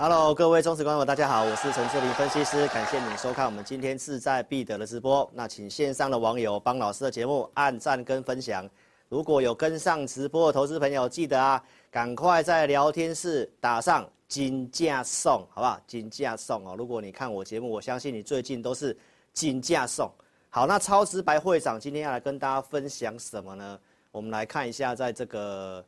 Hello，各位忠实观众，大家好，我是陈志玲分析师，感谢你收看我们今天志在必得的直播。那请线上的网友帮老师的节目按赞跟分享。如果有跟上直播的投资朋友，记得啊，赶快在聊天室打上。金价送，好不好？金价送哦！如果你看我节目，我相信你最近都是金价送。好，那超直白会长今天要来跟大家分享什么呢？我们来看一下，在这个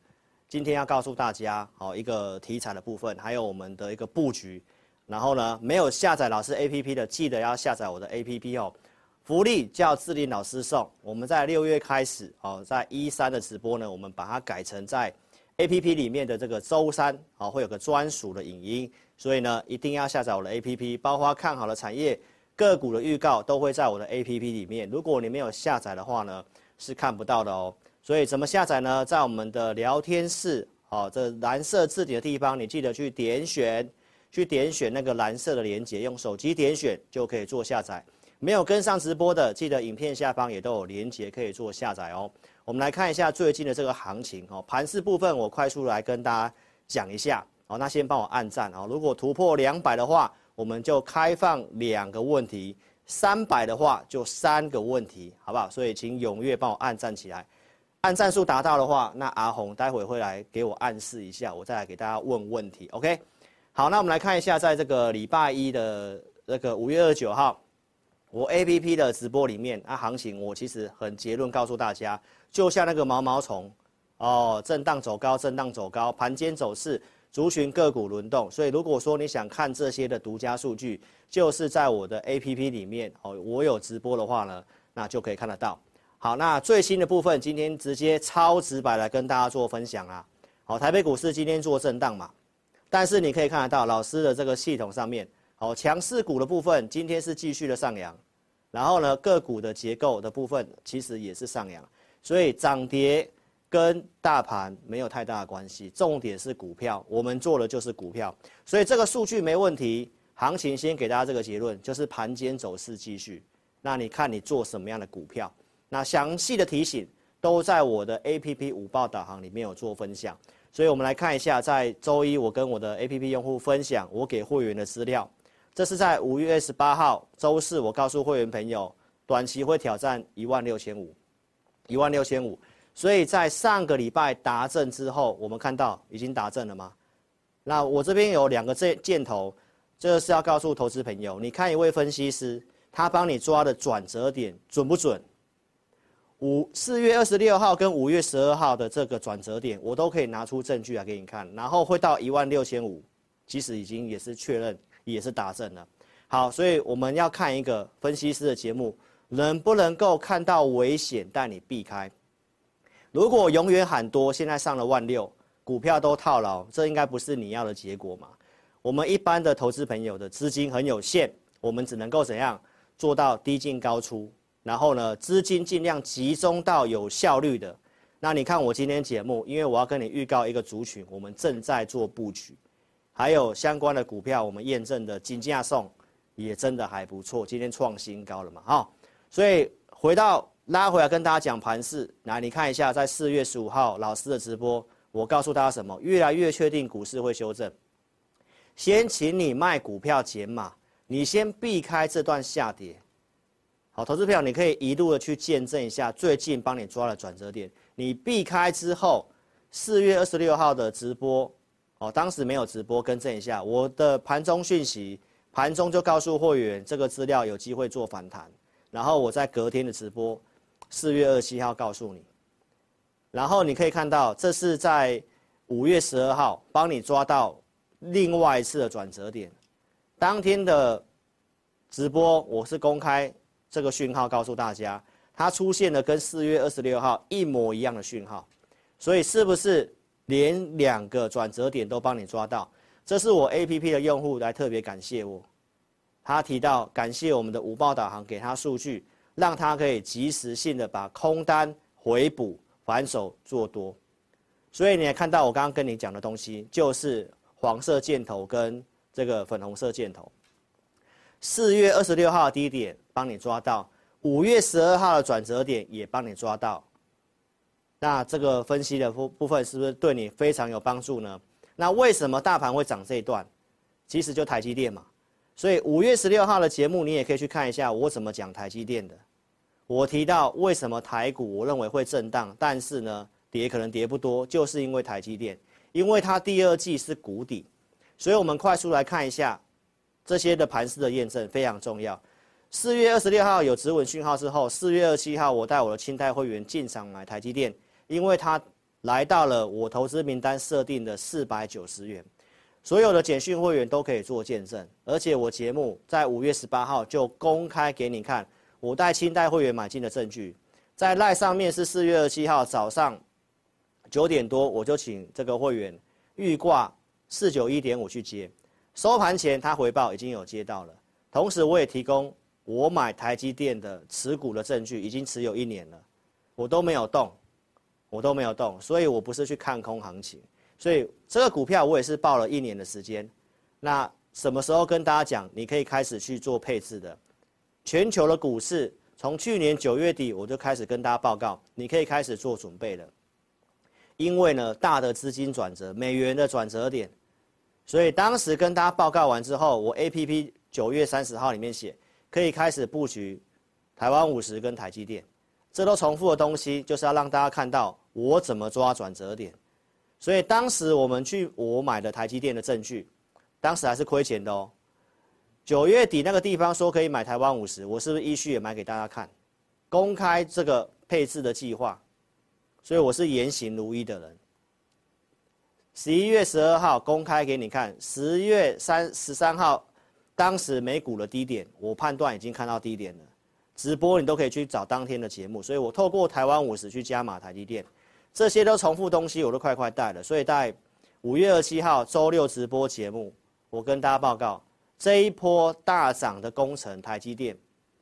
今天要告诉大家，好一个题材的部分，还有我们的一个布局。然后呢，没有下载老师 APP 的，记得要下载我的 APP 哦。福利叫志林老师送。我们在六月开始哦，在一三的直播呢，我们把它改成在。A P P 里面的这个周三啊，会有个专属的影音，所以呢，一定要下载我的 A P P，包括看好的产业个股的预告都会在我的 A P P 里面。如果你没有下载的话呢，是看不到的哦。所以怎么下载呢？在我们的聊天室，哦，这蓝色字体的地方，你记得去点选，去点选那个蓝色的连接，用手机点选就可以做下载。没有跟上直播的，记得影片下方也都有连接可以做下载哦。我们来看一下最近的这个行情哦，盘势部分我快速来跟大家讲一下哦。那先帮我按赞哦，如果突破两百的话，我们就开放两个问题；三百的话就三个问题，好不好？所以请踊跃帮我按赞起来。按战术达到的话，那阿红待会会来给我暗示一下，我再来给大家问问题。OK，好，那我们来看一下，在这个礼拜一的那个五月二十九号，我 APP 的直播里面，那行情我其实很结论告诉大家。就像那个毛毛虫，哦，震荡走高，震荡走高，盘间走势，族群个股轮动。所以如果说你想看这些的独家数据，就是在我的 APP 里面，哦，我有直播的话呢，那就可以看得到。好，那最新的部分，今天直接超直白来跟大家做分享啊。好，台北股市今天做震荡嘛，但是你可以看得到老师的这个系统上面，好，强势股的部分今天是继续的上扬，然后呢，个股的结构的部分其实也是上扬。所以涨跌跟大盘没有太大的关系，重点是股票，我们做的就是股票。所以这个数据没问题，行情先给大家这个结论，就是盘间走势继续。那你看你做什么样的股票？那详细的提醒都在我的 APP 五报导航里面有做分享。所以我们来看一下，在周一我跟我的 APP 用户分享我给会员的资料，这是在五月二十八号周四，我告诉会员朋友，短期会挑战一万六千五。一万六千五，所以在上个礼拜达阵之后，我们看到已经达阵了吗？那我这边有两个箭箭头，这个是要告诉投资朋友，你看一位分析师，他帮你抓的转折点准不准？五四月二十六号跟五月十二号的这个转折点，我都可以拿出证据来给你看，然后会到一万六千五，其实已经也是确认，也是达阵了。好，所以我们要看一个分析师的节目。能不能够看到危险带你避开？如果永远喊多，现在上了万六，股票都套牢，这应该不是你要的结果嘛？我们一般的投资朋友的资金很有限，我们只能够怎样做到低进高出？然后呢，资金尽量集中到有效率的。那你看我今天节目，因为我要跟你预告一个族群，我们正在做布局，还有相关的股票，我们验证的金价送也真的还不错，今天创新高了嘛？哈。所以回到拉回来跟大家讲盘势，来你看一下，在四月十五号老师的直播，我告诉大家什么？越来越确定股市会修正。先请你卖股票减码，你先避开这段下跌。好，投资票你可以一路的去见证一下最近帮你抓的转折点。你避开之后，四月二十六号的直播，哦，当时没有直播，更正一下我的盘中讯息，盘中就告诉会员这个资料有机会做反弹。然后我在隔天的直播，四月二十七号告诉你，然后你可以看到，这是在五月十二号帮你抓到另外一次的转折点。当天的直播，我是公开这个讯号告诉大家，它出现了跟四月二十六号一模一样的讯号，所以是不是连两个转折点都帮你抓到？这是我 APP 的用户来特别感谢我，他提到感谢我们的五报导航给他数据，让他可以及时性的把空单回补。反手做多，所以你也看到我刚刚跟你讲的东西，就是黄色箭头跟这个粉红色箭头。四月二十六号低点帮你抓到，五月十二号的转折点也帮你抓到。那这个分析的部部分是不是对你非常有帮助呢？那为什么大盘会涨这一段？其实就台积电嘛。所以五月十六号的节目你也可以去看一下我怎么讲台积电的。我提到为什么台股我认为会震荡，但是呢，跌可能跌不多，就是因为台积电，因为它第二季是谷底，所以我们快速来看一下这些的盘势的验证非常重要。四月二十六号有止稳讯号之后，四月二十七号我带我的清代会员进场买台积电，因为它来到了我投资名单设定的四百九十元，所有的简讯会员都可以做见证，而且我节目在五月十八号就公开给你看。我带清代会员买进的证据，在赖上面是四月二十七号早上九点多，我就请这个会员预挂四九一点五去接，收盘前他回报已经有接到了，同时我也提供我买台积电的持股的证据，已经持有一年了，我都没有动，我都没有动，所以我不是去看空行情，所以这个股票我也是报了一年的时间，那什么时候跟大家讲，你可以开始去做配置的？全球的股市从去年九月底我就开始跟大家报告，你可以开始做准备了。因为呢，大的资金转折，美元的转折点，所以当时跟大家报告完之后，我 APP 九月三十号里面写，可以开始布局台湾五十跟台积电，这都重复的东西，就是要让大家看到我怎么抓转折点。所以当时我们去我买的台积电的证据，当时还是亏钱的哦。九月底那个地方说可以买台湾五十，我是不是依序也买给大家看，公开这个配置的计划，所以我是言行如一的人。十一月十二号公开给你看，十月三十三号，当时美股的低点，我判断已经看到低点了，直播你都可以去找当天的节目，所以我透过台湾五十去加码台积电，这些都重复东西，我都快快带了，所以在五月二十七号周六直播节目，我跟大家报告。这一波大涨的工程，台积电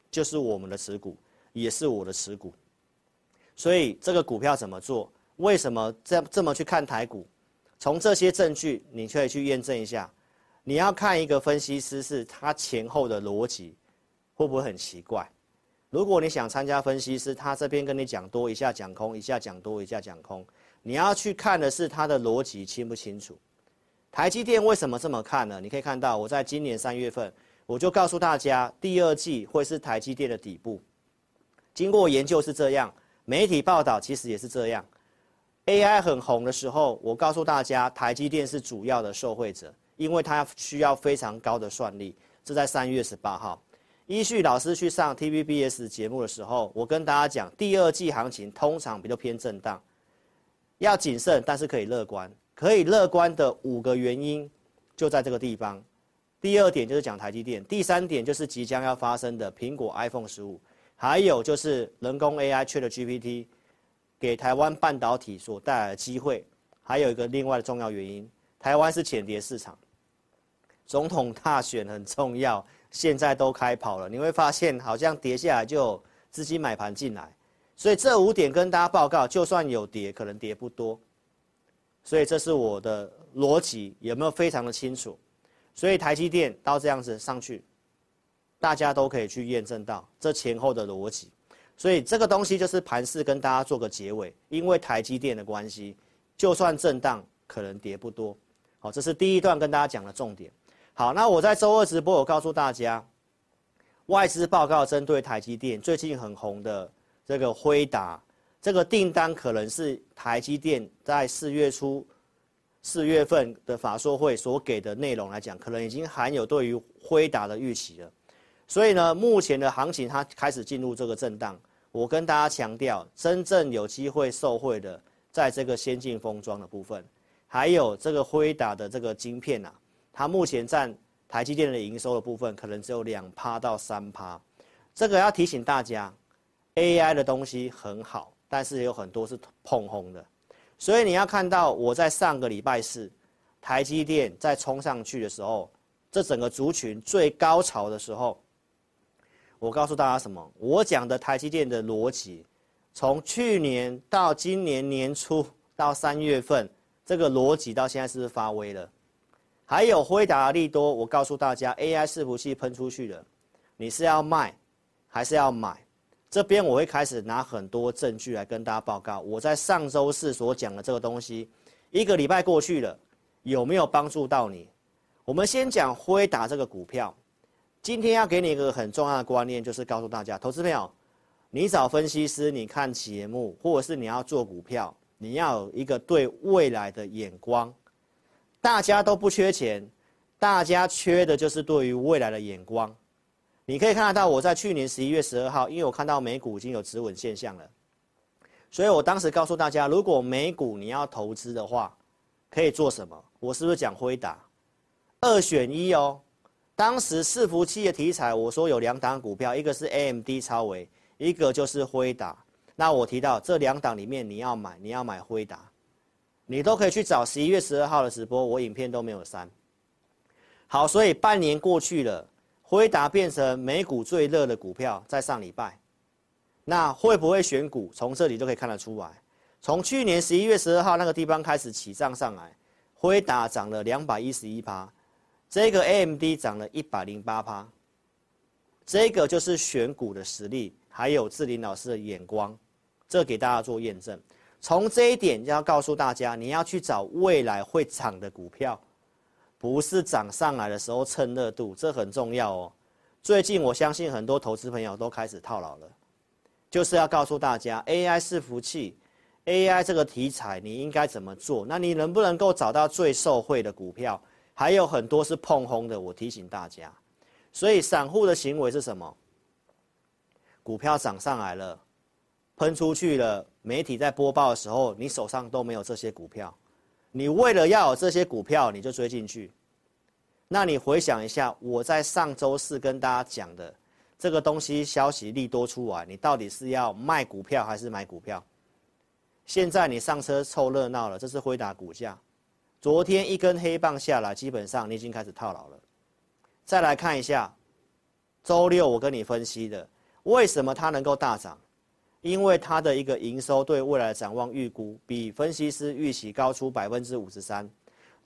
就是我们的持股，也是我的持股。所以这个股票怎么做？为什么这这么去看台股？从这些证据，你可以去验证一下。你要看一个分析师是他前后的逻辑，会不会很奇怪？如果你想参加分析师，他这边跟你讲多一下讲空，一下讲多一下讲空，你要去看的是他的逻辑清不清楚。台积电为什么这么看呢？你可以看到，我在今年三月份，我就告诉大家，第二季会是台积电的底部。经过研究是这样，媒体报道其实也是这样。AI 很红的时候，我告诉大家，台积电是主要的受惠者，因为它需要非常高的算力。这在三月十八号，依序老师去上 TVBS 节目的时候，我跟大家讲，第二季行情通常比较偏震荡，要谨慎，但是可以乐观。可以乐观的五个原因就在这个地方。第二点就是讲台积电，第三点就是即将要发生的苹果 iPhone 十五，还有就是人工 AI ChatGPT 给台湾半导体所带来的机会。还有一个另外的重要原因，台湾是浅跌市场，总统大选很重要，现在都开跑了，你会发现好像跌下来就资金买盘进来，所以这五点跟大家报告，就算有跌，可能跌不多。所以这是我的逻辑，有没有非常的清楚？所以台积电到这样子上去，大家都可以去验证到这前后的逻辑。所以这个东西就是盘势跟大家做个结尾，因为台积电的关系，就算震荡可能跌不多。好，这是第一段跟大家讲的重点。好，那我在周二直播，我告诉大家，外资报告针对台积电最近很红的这个辉达。这个订单可能是台积电在四月初、四月份的法说会所给的内容来讲，可能已经含有对于辉达的预期了。所以呢，目前的行情它开始进入这个震荡。我跟大家强调，真正有机会受惠的，在这个先进封装的部分，还有这个辉达的这个晶片啊，它目前占台积电的营收的部分可能只有两趴到三趴。这个要提醒大家，AI 的东西很好，但是有很多是碰轰的，所以你要看到我在上个礼拜四，台积电在冲上去的时候，这整个族群最高潮的时候，我告诉大家什么？我讲的台积电的逻辑，从去年到今年年初到三月份，这个逻辑到现在是不是发威了？还有辉达利多，我告诉大家，AI 伺服器喷出去了，你是要卖？还是要买，这边我会开始拿很多证据来跟大家报告。我在上周四所讲的这个东西，一个礼拜过去了，有没有帮助到你？我们先讲辉达这个股票。今天要给你一个很重要的观念，就是告诉大家，投资朋友，你找分析师，你看节目，或者是你要做股票，你要有一个对未来的眼光。大家都不缺钱，大家缺的就是对于未来的眼光。你可以看得到，我在去年十一月十二号，因为我看到美股已经有止稳现象了，所以我当时告诉大家，如果美股你要投资的话，可以做什么？我是不是讲辉达？二选一哦。当时伺服器的题材，我说有两档股票，一个是 AMD 超微，一个就是辉达。那我提到这两档里面你要买，你要买辉达，你都可以去找十一月十二号的直播，我影片都没有删。好，所以半年过去了。辉达变成美股最热的股票，在上礼拜，那会不会选股？从这里就可以看得出来。从去年十一月十二号那个地方开始起涨上来，辉达涨了两百一十一趴，这个 AMD 涨了一百零八趴，这个就是选股的实力，还有志林老师的眼光，这给大家做验证。从这一点就要告诉大家，你要去找未来会涨的股票。不是涨上来的时候蹭热度，这很重要哦。最近我相信很多投资朋友都开始套牢了，就是要告诉大家，AI 伺服器，AI 这个题材你应该怎么做？那你能不能够找到最受惠的股票？还有很多是碰轰的，我提醒大家。所以散户的行为是什么？股票涨上来了，喷出去了，媒体在播报的时候，你手上都没有这些股票。你为了要有这些股票，你就追进去。那你回想一下，我在上周四跟大家讲的这个东西消息利多出来，你到底是要卖股票还是买股票？现在你上车凑热闹了，这是辉达股价。昨天一根黑棒下来，基本上你已经开始套牢了。再来看一下，周六我跟你分析的，为什么它能够大涨？因为它的一个营收对未来的展望预估比分析师预期高出百分之五十三，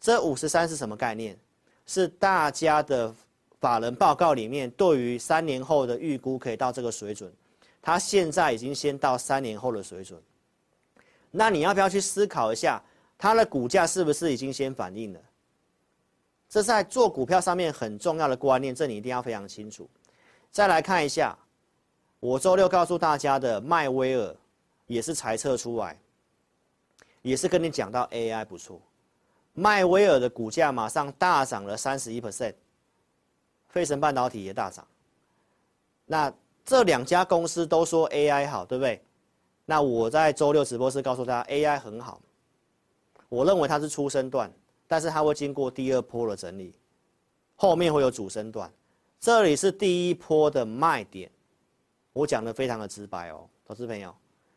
这五十三是什么概念？是大家的法人报告里面对于三年后的预估可以到这个水准，它现在已经先到三年后的水准。那你要不要去思考一下，它的股价是不是已经先反映了？这在做股票上面很重要的观念，这你一定要非常清楚。再来看一下。我周六告诉大家的迈威尔，也是猜测出来，也是跟你讲到 AI 不错，迈威尔的股价马上大涨了三十一 percent，费城半导体也大涨。那这两家公司都说 AI 好，对不对？那我在周六直播室告诉大家 AI 很好，我认为它是初升段，但是它会经过第二波的整理，后面会有主升段，这里是第一波的卖点。我讲的非常的直白哦，投资朋友，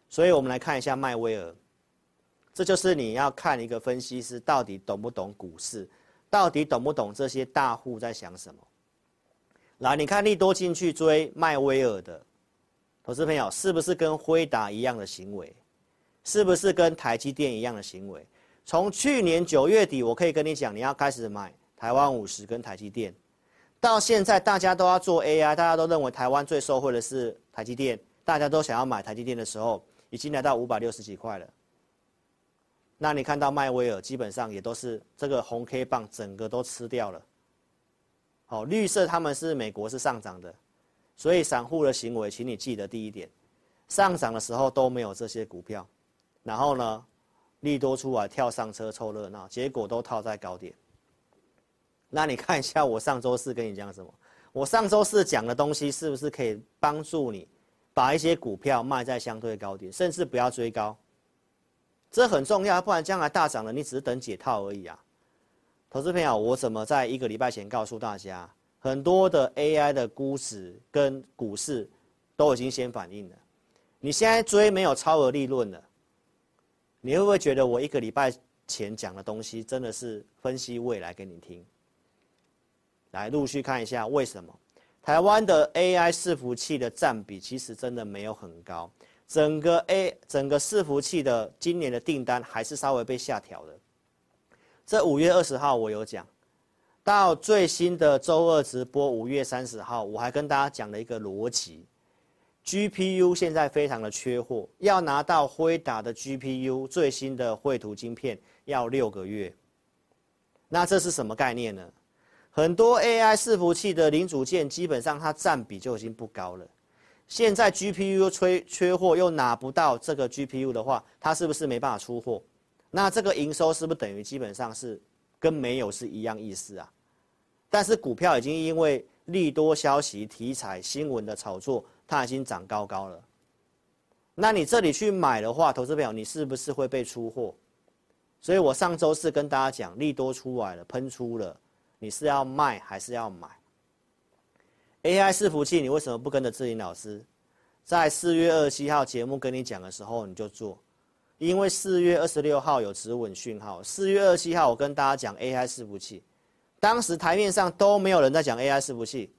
所以我们来看一下迈威尔，这就是你要看一个分析师到底懂不懂股市，到底懂不懂这些大户在想什么。来，你看利多进去追迈威尔的投资朋友，是不是跟辉达一样的行为？是不是跟台积电一样的行为？从去年九月底，我可以跟你讲，你要开始买台湾五十跟台积电。到现在，大家都要做 AI，大家都认为台湾最受惠的是台积电，大家都想要买台积电的时候，已经来到五百六十几块了。那你看到迈威尔基本上也都是这个红 K 棒，整个都吃掉了。好，绿色他们是美国是上涨的，所以散户的行为，请你记得第一点，上涨的时候都没有这些股票，然后呢，利多出来跳上车凑热闹，结果都套在高点。那你看一下，我上周四跟你讲什么？我上周四讲的东西是不是可以帮助你把一些股票卖在相对高点，甚至不要追高？这很重要，不然将来大涨了，你只是等解套而已啊。投资朋友，我怎么在一个礼拜前告诉大家，很多的 AI 的估值跟股市都已经先反应了，你现在追没有超额利润了，你会不会觉得我一个礼拜前讲的东西真的是分析未来给你听？来陆续看一下为什么台湾的 AI 伺服器的占比其实真的没有很高，整个 A 整个伺服器的今年的订单还是稍微被下调的。这五月二十号我有讲，到最新的周二直播五月三十号，我还跟大家讲了一个逻辑：GPU 现在非常的缺货，要拿到辉达的 GPU 最新的绘图晶片要六个月。那这是什么概念呢？很多 AI 伺服器的零组件，基本上它占比就已经不高了。现在 GPU 缺缺货，又拿不到这个 GPU 的话，它是不是没办法出货？那这个营收是不是等于基本上是跟没有是一样意思啊？但是股票已经因为利多消息、题材、新闻的炒作，它已经涨高高了。那你这里去买的话，投资朋友，你是不是会被出货？所以我上周四跟大家讲，利多出来了，喷出了。你是要卖还是要买？AI 伺服器，你为什么不跟着志霖老师，在四月二十七号节目跟你讲的时候你就做？因为四月二十六号有止稳讯号，四月二十七号我跟大家讲 AI 伺服器，当时台面上都没有人在讲 AI 伺服器，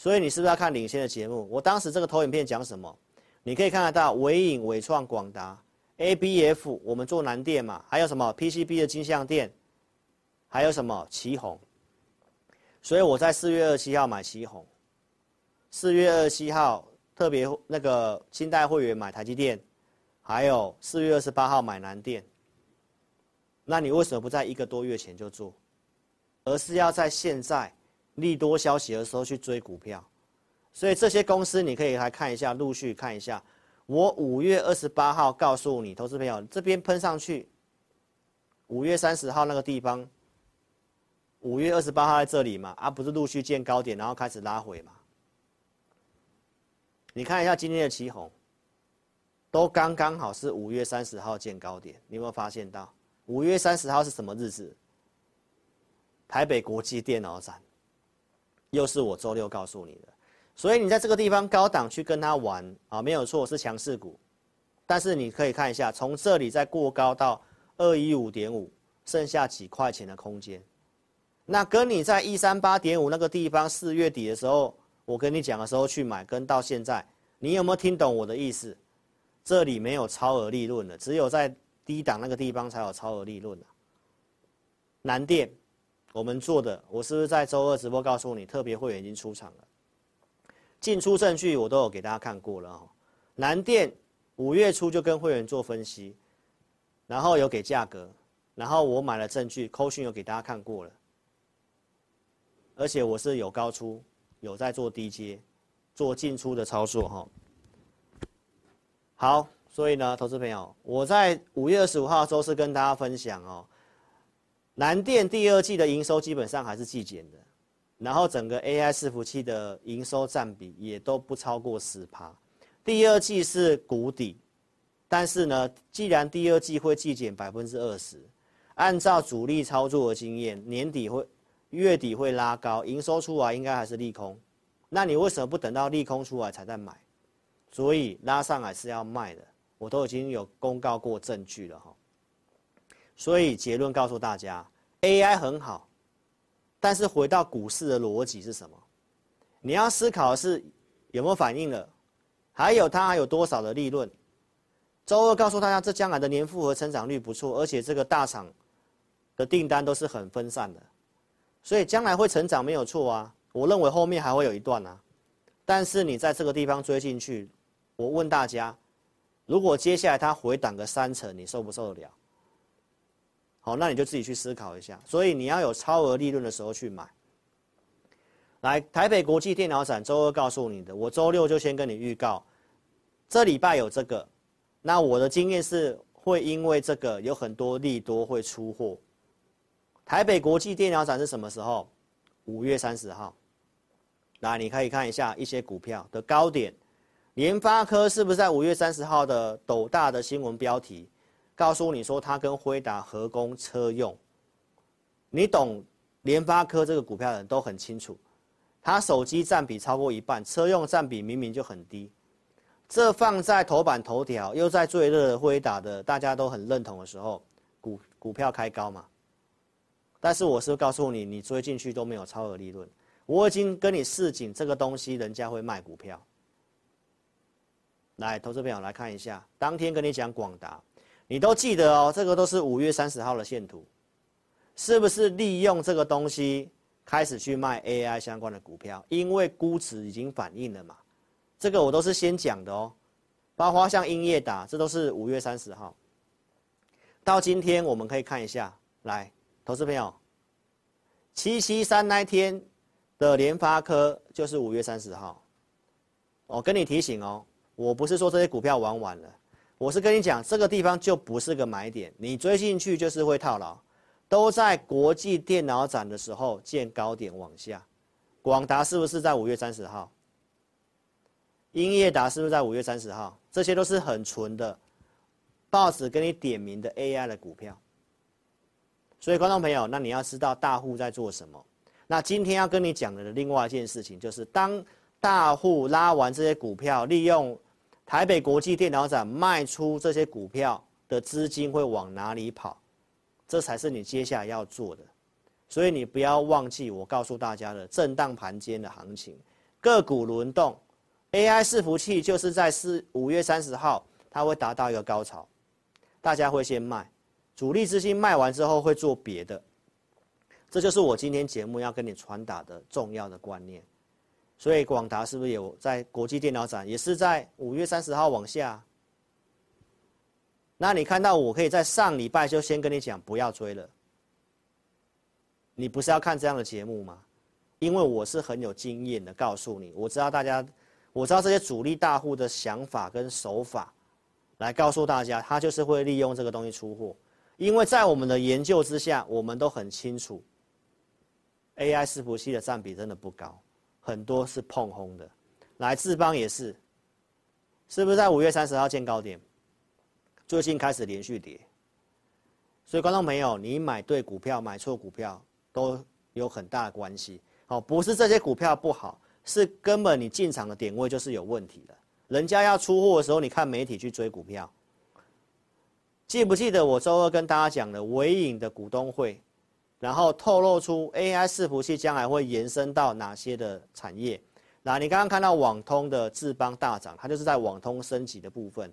所以你是不是要看领先的节目？我当时这个投影片讲什么？你可以看得到纬颖、纬创、广达、ABF，我们做南电嘛，还有什么 PCB 的金像电，还有什么奇鋐。所以我在四月二十七号买奇鋐，四月二十七号特别那个清代会员买台积电，还有四月二十八号买南电。那你为什么不在一个多月前就做，而是要在现在利多消息的时候去追股票？所以这些公司你可以来看一下，陆续看一下。我五月二十八号告诉你，投资朋友这边喷上去，五月三十号那个地方。五月二十八号在这里嘛，啊，不是陆续见高点，然后开始拉回嘛？你看一下今天的旗红，都刚刚好是五月三十号见高点，你有没有发现到？五月三十号是什么日子？台北国际电脑展，又是我周六告诉你的，所以你在这个地方高档去跟他玩啊，没有错，是强势股，但是你可以看一下，从这里再过高到二一五点五，剩下几块钱的空间。那跟你在一三八点五那个地方四月底的时候，我跟你讲的时候去买，跟到现在，你有没有听懂我的意思？这里没有超额利润了，只有在低档那个地方才有超额利润了。南电，我们做的，我是不是在周二直播告诉你，特别会员已经出场了，进出证据我都有给大家看过了哦。南电五月初就跟会员做分析，然后有给价格，然后我买了证据，扣讯有给大家看过了。而且我是有高出，有在做低接，做进出的操作哈。好，所以呢，投资朋友，我在五月二十五号周四跟大家分享哦，南电第二季的营收基本上还是季减的，然后整个 AI 伺服器的营收占比也都不超过十趴，第二季是谷底，但是呢，既然第二季会季减百分之二十，按照主力操作的经验，年底会。月底会拉高，营收出来应该还是利空，那你为什么不等到利空出来才再买？所以拉上来是要卖的，我都已经有公告过证据了哈。所以结论告诉大家，AI 很好，但是回到股市的逻辑是什么？你要思考的是有没有反应了，还有它还有多少的利润。周二告诉大家，这将来的年复合成长率不错，而且这个大厂的订单都是很分散的。所以将来会成长没有错啊，我认为后面还会有一段啊，但是你在这个地方追进去，我问大家，如果接下来它回档个三成，你受不受得了？好，那你就自己去思考一下。所以你要有超额利润的时候去买。来，台北国际电脑展周二告诉你的，我周六就先跟你预告，这礼拜有这个，那我的经验是会因为这个有很多利多会出货。台北国际电脑展是什么时候？五月三十号。那你可以看一下一些股票的高点，联发科是不是在五月三十号的斗大的新闻标题告诉你说它跟辉达合供车用，你懂联发科这个股票的人都很清楚，它手机占比超过一半，车用占比明明就很低，这放在头版头条，又在最热的辉达的大家都很认同的时候，股股票开高嘛。但是我是告诉你，你追进去都没有超额利润，我已经跟你示警，这个东西人家会卖股票。来，投资朋友来看一下，当天跟你讲广达，你都记得哦，这个都是五月三十号的线图，是不是利用这个东西开始去卖 AI 相关的股票？因为估值已经反映了嘛，这个我都是先讲的哦，包括像英业达，这都是五月三十号，到今天我们可以看一下，来，投资朋友，七七三那天的联发科就是五月三十号，我跟你提醒哦。我不是说这些股票玩完了，我是跟你讲，这个地方就不是个买点，你追进去就是会套牢。都在国际电脑展的时候见高点往下，广达是不是在五月三十号？英业达是不是在五月三十号？这些都是很纯的，报纸跟你点名的 AI 的股票。所以观众朋友，那你要知道大户在做什么。那今天要跟你讲的另外一件事情，就是当大户拉完这些股票，利用台北国际电脑展卖出这些股票的资金会往哪里跑？这才是你接下来要做的。所以你不要忘记我告诉大家的震荡盘间的行情，个股轮动，AI 伺服器就是在四五月三十号，它会达到一个高潮，大家会先卖，主力资金卖完之后会做别的，这就是我今天节目要跟你传达的重要的观念。所以广达是不是有在国际电脑展，也是在五月三十号往下？那你看到我可以在上礼拜就先跟你讲不要追了。你不是要看这样的节目吗？因为我是很有经验的，告诉你，我知道大家，我知道这些主力大户的想法跟手法，来告诉大家，他就是会利用这个东西出货。因为在我们的研究之下，我们都很清楚，AI 伺服器的占比真的不高。很多是碰轰的，来志邦也是，是不是在五月三十号见高点？最近开始连续跌，所以观众朋友，你买对股票买错股票都有很大的关系。哦，不是这些股票不好，是根本你进场的点位就是有问题的。人家要出货的时候，你看媒体去追股票，记不记得我周二跟大家讲的纬颖的股东会？然后透露出 AI 伺服器将来会延伸到哪些的产业？那你刚刚看到网通的智邦大涨，它就是在网通升级的部分。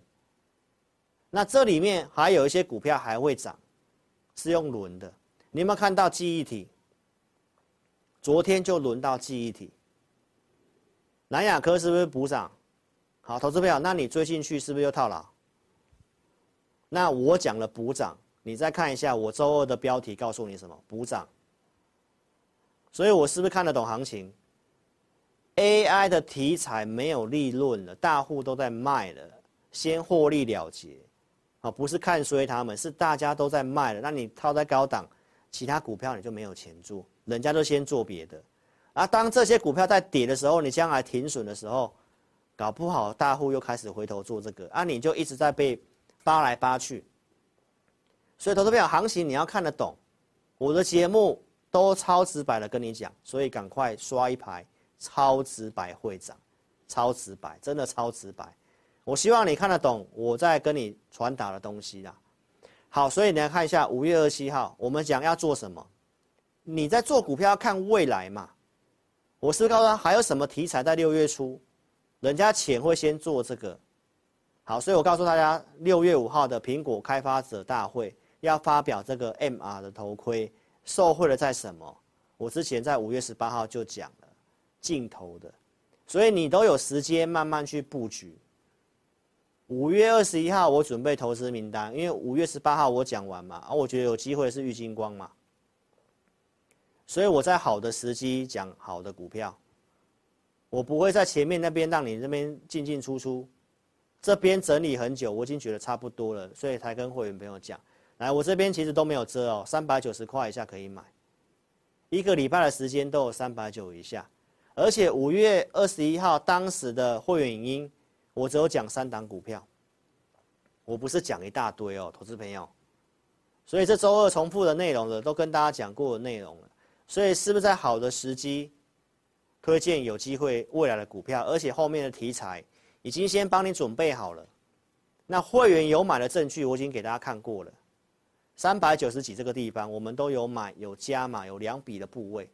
那这里面还有一些股票还会涨，是用轮的。你有没有看到记忆体？昨天就轮到记忆体。南亚科是不是补涨？好，投资朋友，那你追进去是不是又套牢？那我讲了补涨。你再看一下我周二的标题，告诉你什么？补涨。所以我是不是看得懂行情？AI 的题材没有利润了，大户都在卖了，先获利了结。啊，不是看衰他们，是大家都在卖了。那你套在高档，其他股票你就没有钱做，人家都先做别的。啊，当这些股票在跌的时候，你将来停损的时候，搞不好大户又开始回头做这个，啊，你就一直在被扒来扒去。所以，投资朋友，行情你要看得懂，我的节目都超直白的跟你讲，所以赶快刷一排，超直白会长，超直白，真的超直白。我希望你看得懂我在跟你传达的东西啦。好，所以你来看一下五月二十七号，我们讲要做什么？你在做股票要看未来嘛？我是不是告诉他还有什么题材在六月初，人家钱会先做这个。好，所以我告诉大家，六月五号的苹果开发者大会。要发表这个 MR 的头盔，受惠的在什么？我之前在五月十八号就讲了，镜头的，所以你都有时间慢慢去布局。五月二十一号我准备投资名单，因为五月十八号我讲完嘛，而我觉得有机会是玉金光嘛，所以我在好的时机讲好的股票，我不会在前面那边让你这边进进出出，这边整理很久，我已经觉得差不多了，所以才跟会员朋友讲。来，我这边其实都没有遮哦，三百九十块以下可以买，一个礼拜的时间都有三百九以下，而且五月二十一号当时的会员影音，我只有讲三档股票，我不是讲一大堆哦，投资朋友。所以这周二重复的内容了，都跟大家讲过的内容了。所以是不是在好的时机推荐有机会未来的股票，而且后面的题材已经先帮你准备好了。那会员有买的证据，我已经给大家看过了。三百九十几这个地方，我们都有买有加码有两笔的部位。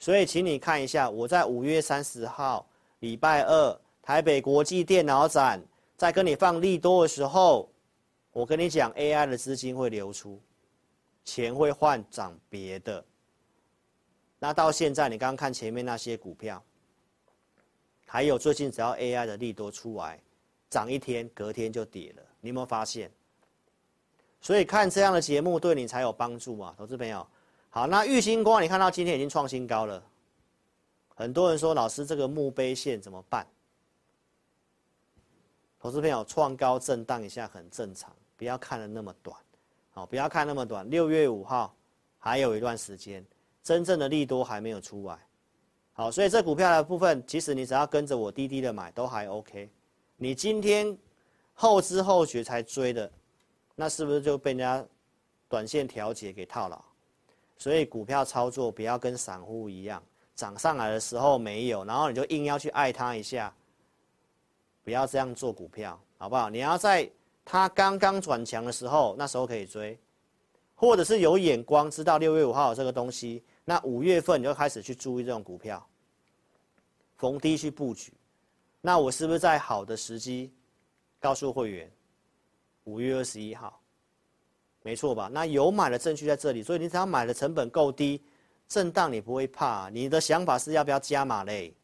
所以请你看一下，我在五月三十号礼拜二台北国际电脑展，在跟你放利多的时候，我跟你讲 AI 的资金会流出，钱会换涨别的。那到现在，你刚刚看前面那些股票，还有最近只要 AI 的利多出来。涨一天，隔天就跌了，你有没有发现？所以看这样的节目对你才有帮助啊，投资朋友。好，那玉晶光，你看到今天已经创新高了，很多人说老师这个墓碑线怎么办？投资朋友，创高震荡一下很正常，不要看的那么短，好，不要看那么短。六月五号还有一段时间，真正的利多还没有出来，好，所以这股票的部分，其实你只要跟着我滴滴的买都还 OK。你今天后知后觉才追的，那是不是就被人家短线调节给套牢？所以股票操作不要跟散户一样，涨上来的时候没有，然后你就硬要去爱它一下，不要这样做股票，好不好？你要在它刚刚转强的时候，那时候可以追，或者是有眼光知道六月五号有这个东西，那五月份你就开始去注意这种股票，逢低去布局。那我是不是在好的时机告诉会员？五月二十一号，没错吧？那有买的证据在这里，所以你只要买的成本够低，震荡你不会怕。你的想法是要不要加码嘞？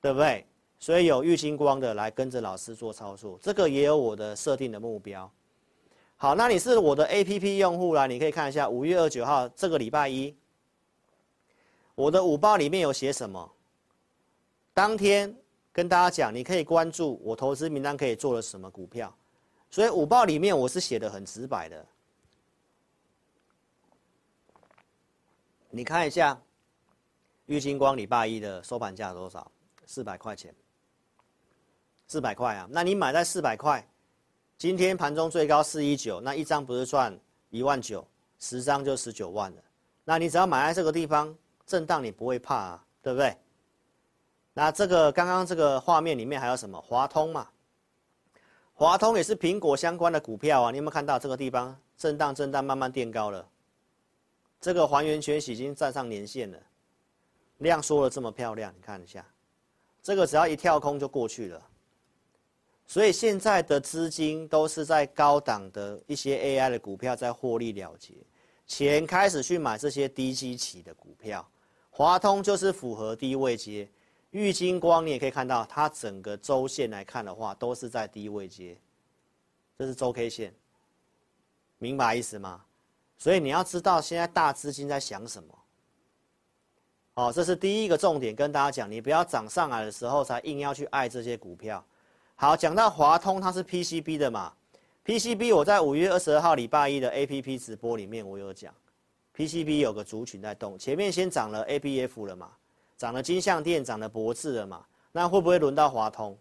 对不对？所以有玉晶光的来跟着老师做操作，这个也有我的设定的目标。好，那你是我的 APP 用户啦，你可以看一下五月二十九号这个礼拜一，我的五报里面有写什么？当天。跟大家讲，你可以关注我投资名单可以做了什么股票，所以五报里面我是写的很直白的。你看一下，玉晶光礼拜一的收盘价多少？四百块钱。四百块啊，那你买在四百块，今天盘中最高四一九，那一张不是赚一万九，十张就十九万了。那你只要买在这个地方，震荡你不会怕啊，对不对？那这个刚刚这个画面里面还有什么？华通嘛，华通也是苹果相关的股票啊。你有没有看到这个地方震荡震荡慢慢垫高了？这个还原权已经站上年线了，量缩了这么漂亮，你看一下，这个只要一跳空就过去了。所以现在的资金都是在高档的一些 AI 的股票在获利了结，钱开始去买这些低基期的股票，华通就是符合低位阶。玉金光，你也可以看到，它整个周线来看的话，都是在低位阶，这是周 K 线，明白意思吗？所以你要知道现在大资金在想什么。哦，这是第一个重点，跟大家讲，你不要涨上来的时候才硬要去爱这些股票。好，讲到华通，它是 PCB 的嘛，PCB 我在五月二十二号礼拜一的 APP 直播里面我有讲，PCB 有个族群在动，前面先涨了 ABF 了嘛。涨了金像电，涨了博智了嘛？那会不会轮到华通？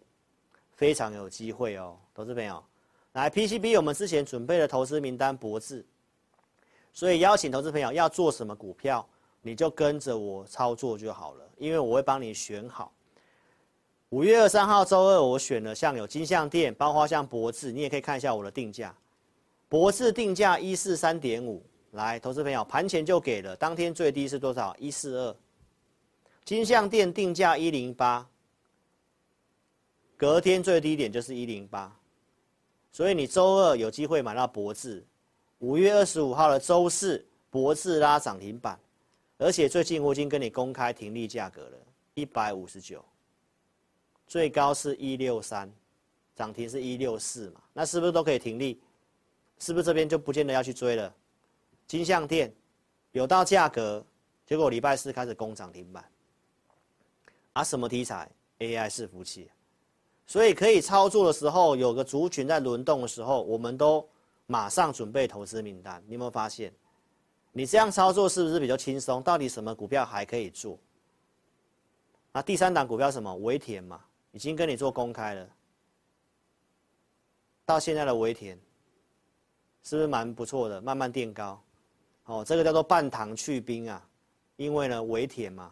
非常有机会哦，投资朋友。来，PCB 我们之前准备的投资名单博智，所以邀请投资朋友要做什么股票，你就跟着我操作就好了，因为我会帮你选好。五月二三号周二，我选了像有金像电，包括像博智，你也可以看一下我的定价。博智定价一四三点五，来，投资朋友盘前就给了，当天最低是多少？一四二。金像电定价一零八，隔天最低点就是一零八，所以你周二有机会买到博智。五月二十五号的周四，博智拉涨停板，而且最近我已经跟你公开停利价格了，一百五十九，最高是一六三，涨停是一六四嘛，那是不是都可以停利？是不是这边就不见得要去追了？金像电有到价格，结果礼拜四开始攻涨停板。啊，什么题材？AI 伺服器，所以可以操作的时候，有个族群在轮动的时候，我们都马上准备投资名单。你有没有发现？你这样操作是不是比较轻松？到底什么股票还可以做？啊，第三档股票什么？微田嘛，已经跟你做公开了。到现在的微田，是不是蛮不错的？慢慢垫高，哦，这个叫做半糖去冰啊，因为呢微田嘛，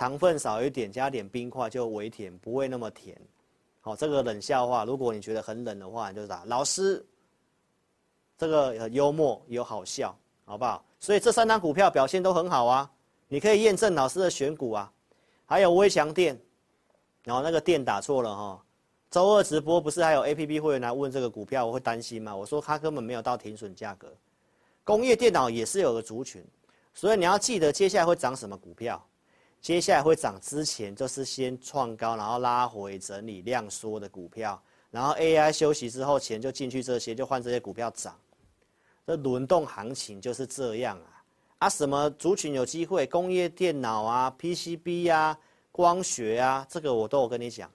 糖分少一点，加点冰块就微甜，不会那么甜。好，这个冷笑话，如果你觉得很冷的话，你就打老师，这个幽默又好笑，好不好？所以这三张股票表现都很好啊，你可以验证老师的选股啊，还有微强电，然后那个电打错了哈。周二直播不是还有 APP 会员来问这个股票，我会担心吗？我说它根本没有到停损价格。工业电脑也是有个族群，所以你要记得接下来会涨什么股票，接下来会涨之前就是先创高，然后拉回整理量缩的股票，然后 AI 休息之后钱就进去这些，就换这些股票涨。这轮动行情就是这样啊！啊，什么族群有机会？工业电脑啊，PCB 啊，光学啊，这个我都有跟你讲。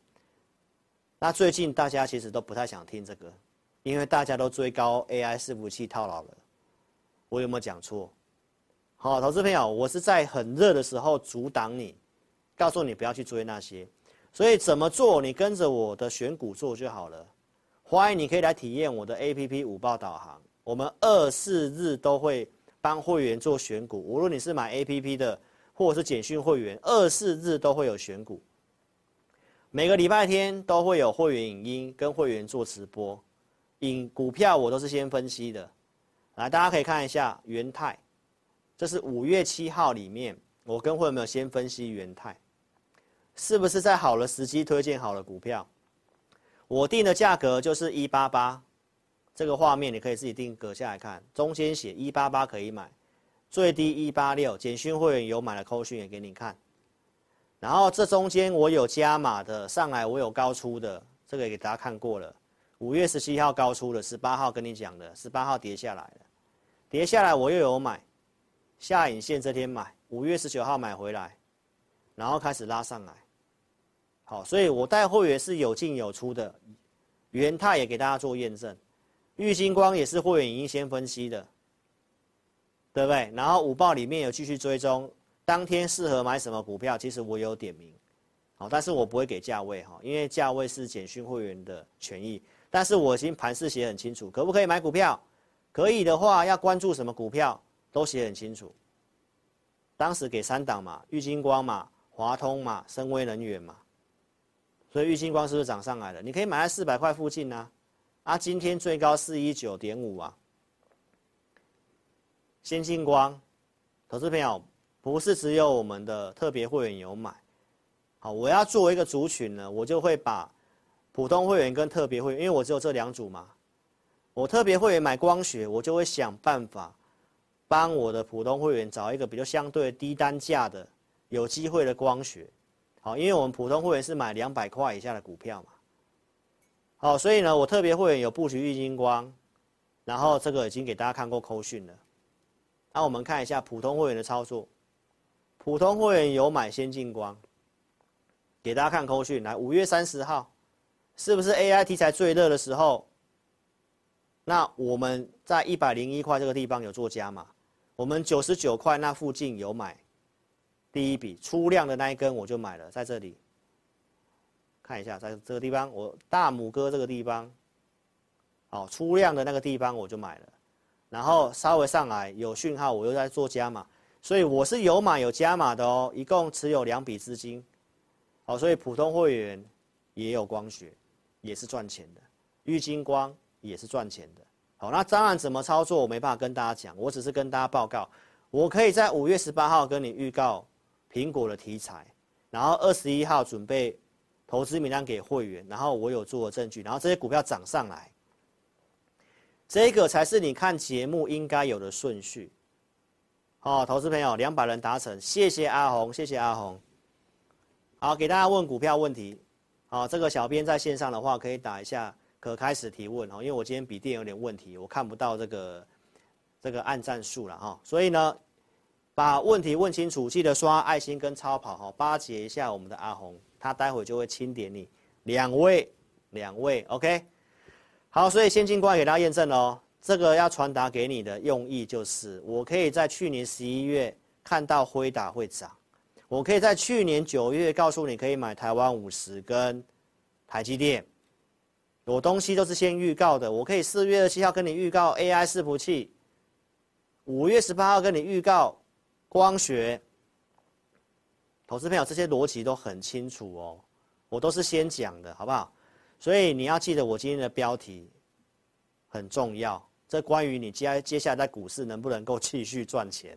那最近大家其实都不太想听这个，因为大家都追高 AI 伺服器套牢了。我有没有讲错？好，投资朋友，我是在很热的时候阻挡你，告诉你不要去追那些。所以怎么做？你跟着我的选股做就好了。欢迎你可以来体验我的 APP 五报导航。我们二四日都会帮会员做选股，无论你是买 APP 的，或者是简讯会员，二四日都会有选股。每个礼拜天都会有会员影音跟会员做直播，影股票我都是先分析的，来大家可以看一下元泰，这是五月七号里面我跟会员们先分析元泰，是不是在好的时机推荐好的股票？我定的价格就是一八八，这个画面你可以自己定格下来看，中间写一八八可以买，最低一八六，简讯会员有买的扣讯也给你看。然后这中间我有加码的，上来我有高出的，这个也给大家看过了。五月十七号高出的，十八号跟你讲的，十八号跌下来了，跌下来我又有买，下影线这天买，五月十九号买回来，然后开始拉上来。好，所以我带会员是有进有出的，元泰也给大家做验证，玉星光也是会员已经先分析的，对不对？然后五报里面有继续追踪。当天适合买什么股票？其实我有点名，好，但是我不会给价位哈，因为价位是简讯会员的权益。但是我已经盘势写很清楚，可不可以买股票？可以的话，要关注什么股票都写很清楚。当时给三档嘛，玉晶光嘛，华通嘛，深威能源嘛。所以玉晶光是不是涨上来了？你可以买在四百块附近呢，啊，今天最高四一九点五啊。先进光，投资朋友。不是只有我们的特别会员有买，好，我要作为一个族群呢，我就会把普通会员跟特别会员，因为我只有这两组嘛，我特别会员买光学，我就会想办法帮我的普通会员找一个比较相对低单价的有机会的光学，好，因为我们普通会员是买两百块以下的股票嘛，好，所以呢，我特别会员有布局玉晶光，然后这个已经给大家看过扣讯了，那我们看一下普通会员的操作。普通会员有买先进光，给大家看扣讯。来，五月三十号，是不是 AI 题材最热的时候？那我们在一百零一块这个地方有做加码，我们九十九块那附近有买，第一笔出量的那一根我就买了，在这里，看一下，在这个地方我大拇哥这个地方，好，出量的那个地方我就买了，然后稍微上来有讯号，我又在做加码。所以我是有码有加码的哦，一共持有两笔资金，好，所以普通会员也有光学，也是赚钱的，郁金光也是赚钱的，好，那当然怎么操作我没办法跟大家讲，我只是跟大家报告，我可以在五月十八号跟你预告苹果的题材，然后二十一号准备投资名单给会员，然后我有做的证据，然后这些股票涨上来，这个才是你看节目应该有的顺序。哦，投资朋友，两百人达成，谢谢阿红，谢谢阿红。好，给大家问股票问题。好，这个小编在线上的话，可以打一下，可开始提问哦。因为我今天笔电有点问题，我看不到这个这个按赞数了哈。所以呢，把问题问清楚，记得刷爱心跟超跑哈，巴结一下我们的阿红，他待会就会清点你。两位，两位，OK。好，所以先进过来给大家验证哦。这个要传达给你的用意就是，我可以在去年十一月看到辉达会涨，我可以在去年九月告诉你可以买台湾五十跟台积电，有东西都是先预告的，我可以四月二十七号跟你预告 AI 伺服器，五月十八号跟你预告光学。投资朋友，这些逻辑都很清楚哦，我都是先讲的，好不好？所以你要记得我今天的标题很重要，这关于你接接下来在股市能不能够继续赚钱。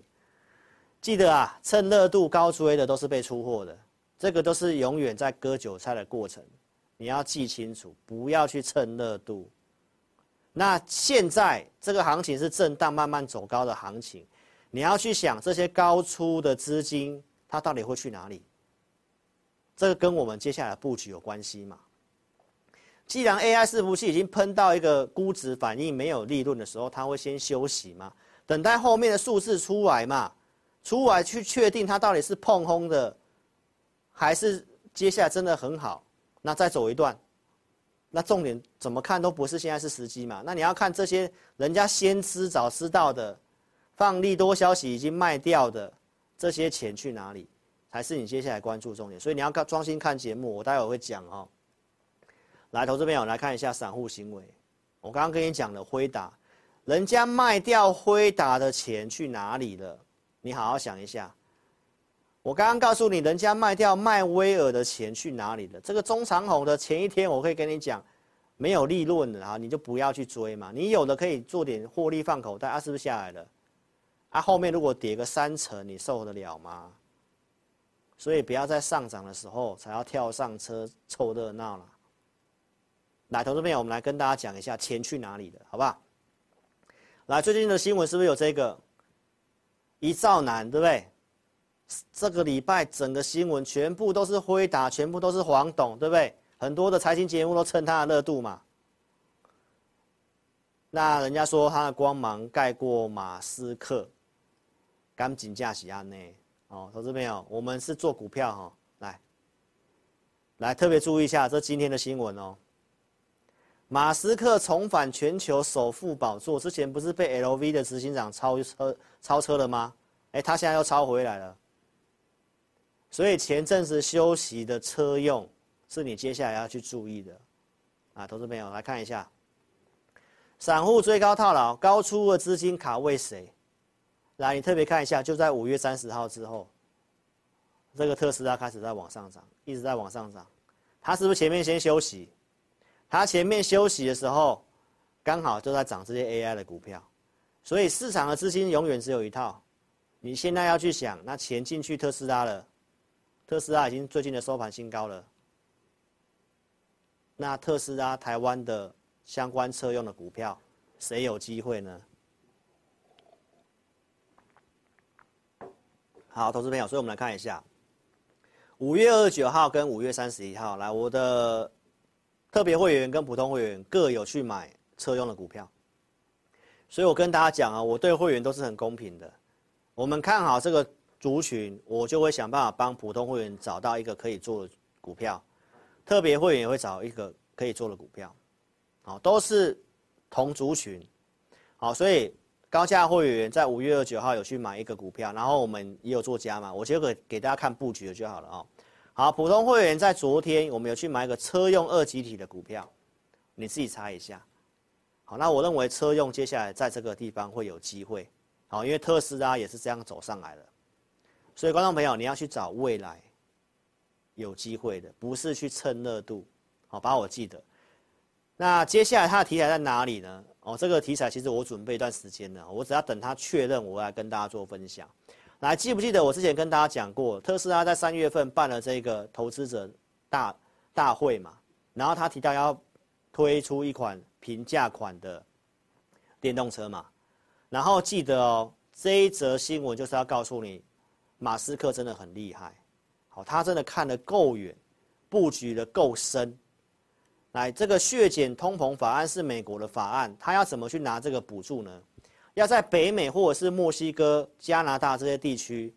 记得啊，趁热度高追的都是被出货的，这个都是永远在割韭菜的过程。你要记清楚，不要去蹭热度。那现在这个行情是震荡慢慢走高的行情，你要去想这些高出的资金，它到底会去哪里？这个跟我们接下来的布局有关系嘛？既然 AI 伺服器已经喷到一个估值反应没有利润的时候，它会先休息嘛？等待后面的数字出来嘛？出来去确定它到底是碰轰的，还是接下来真的很好？那再走一段，那重点怎么看都不是现在是时机嘛？那你要看这些人家先知早知道的，放利多消息已经卖掉的这些钱去哪里，才是你接下来关注重点。所以你要看专心看节目，我待会会讲哦。来，投资朋友来看一下散户行为。我刚刚跟你讲了辉达，人家卖掉辉达的钱去哪里了？你好好想一下。我刚刚告诉你，人家卖掉迈威尔的钱去哪里了？这个中长红的前一天，我可以跟你讲，没有利润的啊，你就不要去追嘛。你有的可以做点获利放口袋啊，是不是下来了？啊，后面如果跌个三成，你受得了吗？所以不要在上涨的时候才要跳上车凑热闹了。来，投资朋友，我们来跟大家讲一下钱去哪里了，好不好？来，最近的新闻是不是有这个一兆男，对不对？这个礼拜整个新闻全部都是辉达，全部都是黄董，对不对？很多的财经节目都蹭他的热度嘛。那人家说他的光芒盖过马斯克，赶紧驾驶安内哦，投资朋友，我们是做股票哈、哦，来，来特别注意一下这今天的新闻哦。马斯克重返全球首富宝座，之前不是被 LV 的执行长超车超车了吗？哎，他现在又超回来了。所以前阵子休息的车用，是你接下来要去注意的，啊，投资朋友来看一下，散户追高套牢，高出的资金卡位谁？来，你特别看一下，就在五月三十号之后，这个特斯拉开始在往上涨，一直在往上涨，它是不是前面先休息？它前面休息的时候，刚好就在涨这些 AI 的股票，所以市场的资金永远只有一套，你现在要去想，那钱进去特斯拉了。特斯拉已经最近的收盘新高了。那特斯拉台湾的相关车用的股票，谁有机会呢？好，投资朋友，所以我们来看一下，五月二十九号跟五月三十一号，来，我的特别会员跟普通会员各有去买车用的股票，所以我跟大家讲啊，我对会员都是很公平的，我们看好这个。族群，我就会想办法帮普通会员找到一个可以做的股票，特别会员也会找一个可以做的股票，好，都是同族群，好，所以高价会员在五月二十九号有去买一个股票，然后我们也有做加码，我就给给大家看布局的就好了哦。好，普通会员在昨天我们有去买一个车用二极体的股票，你自己猜一下，好，那我认为车用接下来在这个地方会有机会，好，因为特斯拉也是这样走上来的。所以，观众朋友，你要去找未来有机会的，不是去蹭热度。好，把我记得。那接下来它的题材在哪里呢？哦，这个题材其实我准备一段时间了，我只要等它确认，我来跟大家做分享。来，记不记得我之前跟大家讲过，特斯拉在三月份办了这个投资者大大会嘛？然后他提到要推出一款平价款的电动车嘛？然后记得哦，这一则新闻就是要告诉你。马斯克真的很厉害，好，他真的看得够远，布局的够深。来，这个削减通膨法案是美国的法案，他要怎么去拿这个补助呢？要在北美或者是墨西哥、加拿大这些地区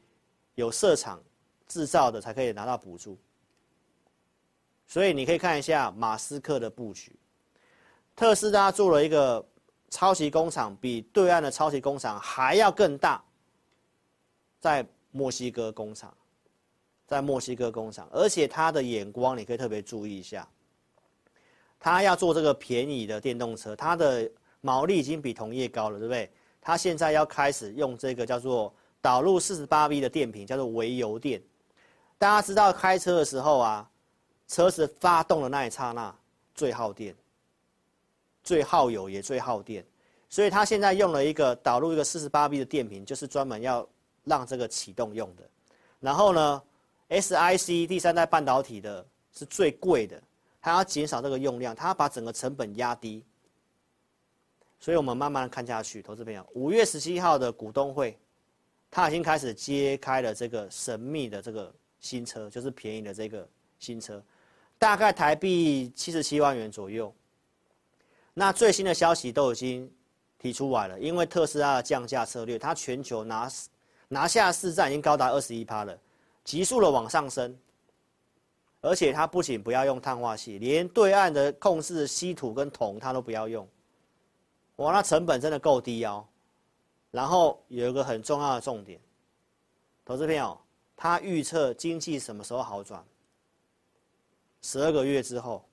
有设厂制造的才可以拿到补助。所以你可以看一下马斯克的布局，特斯拉做了一个超级工厂，比对岸的超级工厂还要更大，在。墨西哥工厂，在墨西哥工厂，而且他的眼光你可以特别注意一下。他要做这个便宜的电动车，他的毛利已经比同业高了，对不对？他现在要开始用这个叫做导入四十八 V 的电瓶，叫做微油电。大家知道开车的时候啊，车子发动的那一刹那最耗电，最耗油也最耗电，所以他现在用了一个导入一个四十八 V 的电瓶，就是专门要让这个启动用的。然后呢，SiC 第三代半导体的是最贵的。它要减少这个用量，它要把整个成本压低，所以我们慢慢看下去，投资朋友，五月十七号的股东会，他已经开始揭开了这个神秘的这个新车，就是便宜的这个新车，大概台币七十七万元左右。那最新的消息都已经提出来了，因为特斯拉的降价策略，它全球拿拿下市占已经高达二十一趴了，急速的往上升。而且它不仅不要用碳化矽，连对岸的控制稀土跟铜它都不要用，哇，那成本真的够低哦。然后有一个很重要的重点，投资朋友，他预测经济什么时候好转？十二个月之后，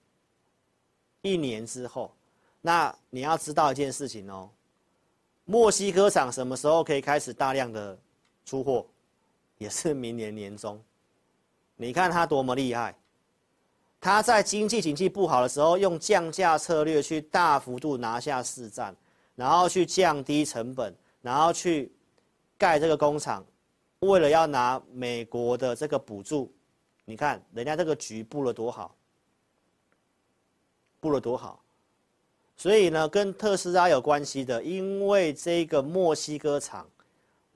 一年之后，那你要知道一件事情哦，墨西哥厂什么时候可以开始大量的出货？也是明年年中。你看他多么厉害！他在经济景气不好的时候，用降价策略去大幅度拿下市占，然后去降低成本，然后去盖这个工厂，为了要拿美国的这个补助。你看人家这个局布了多好，布了多好。所以呢，跟特斯拉有关系的，因为这个墨西哥厂。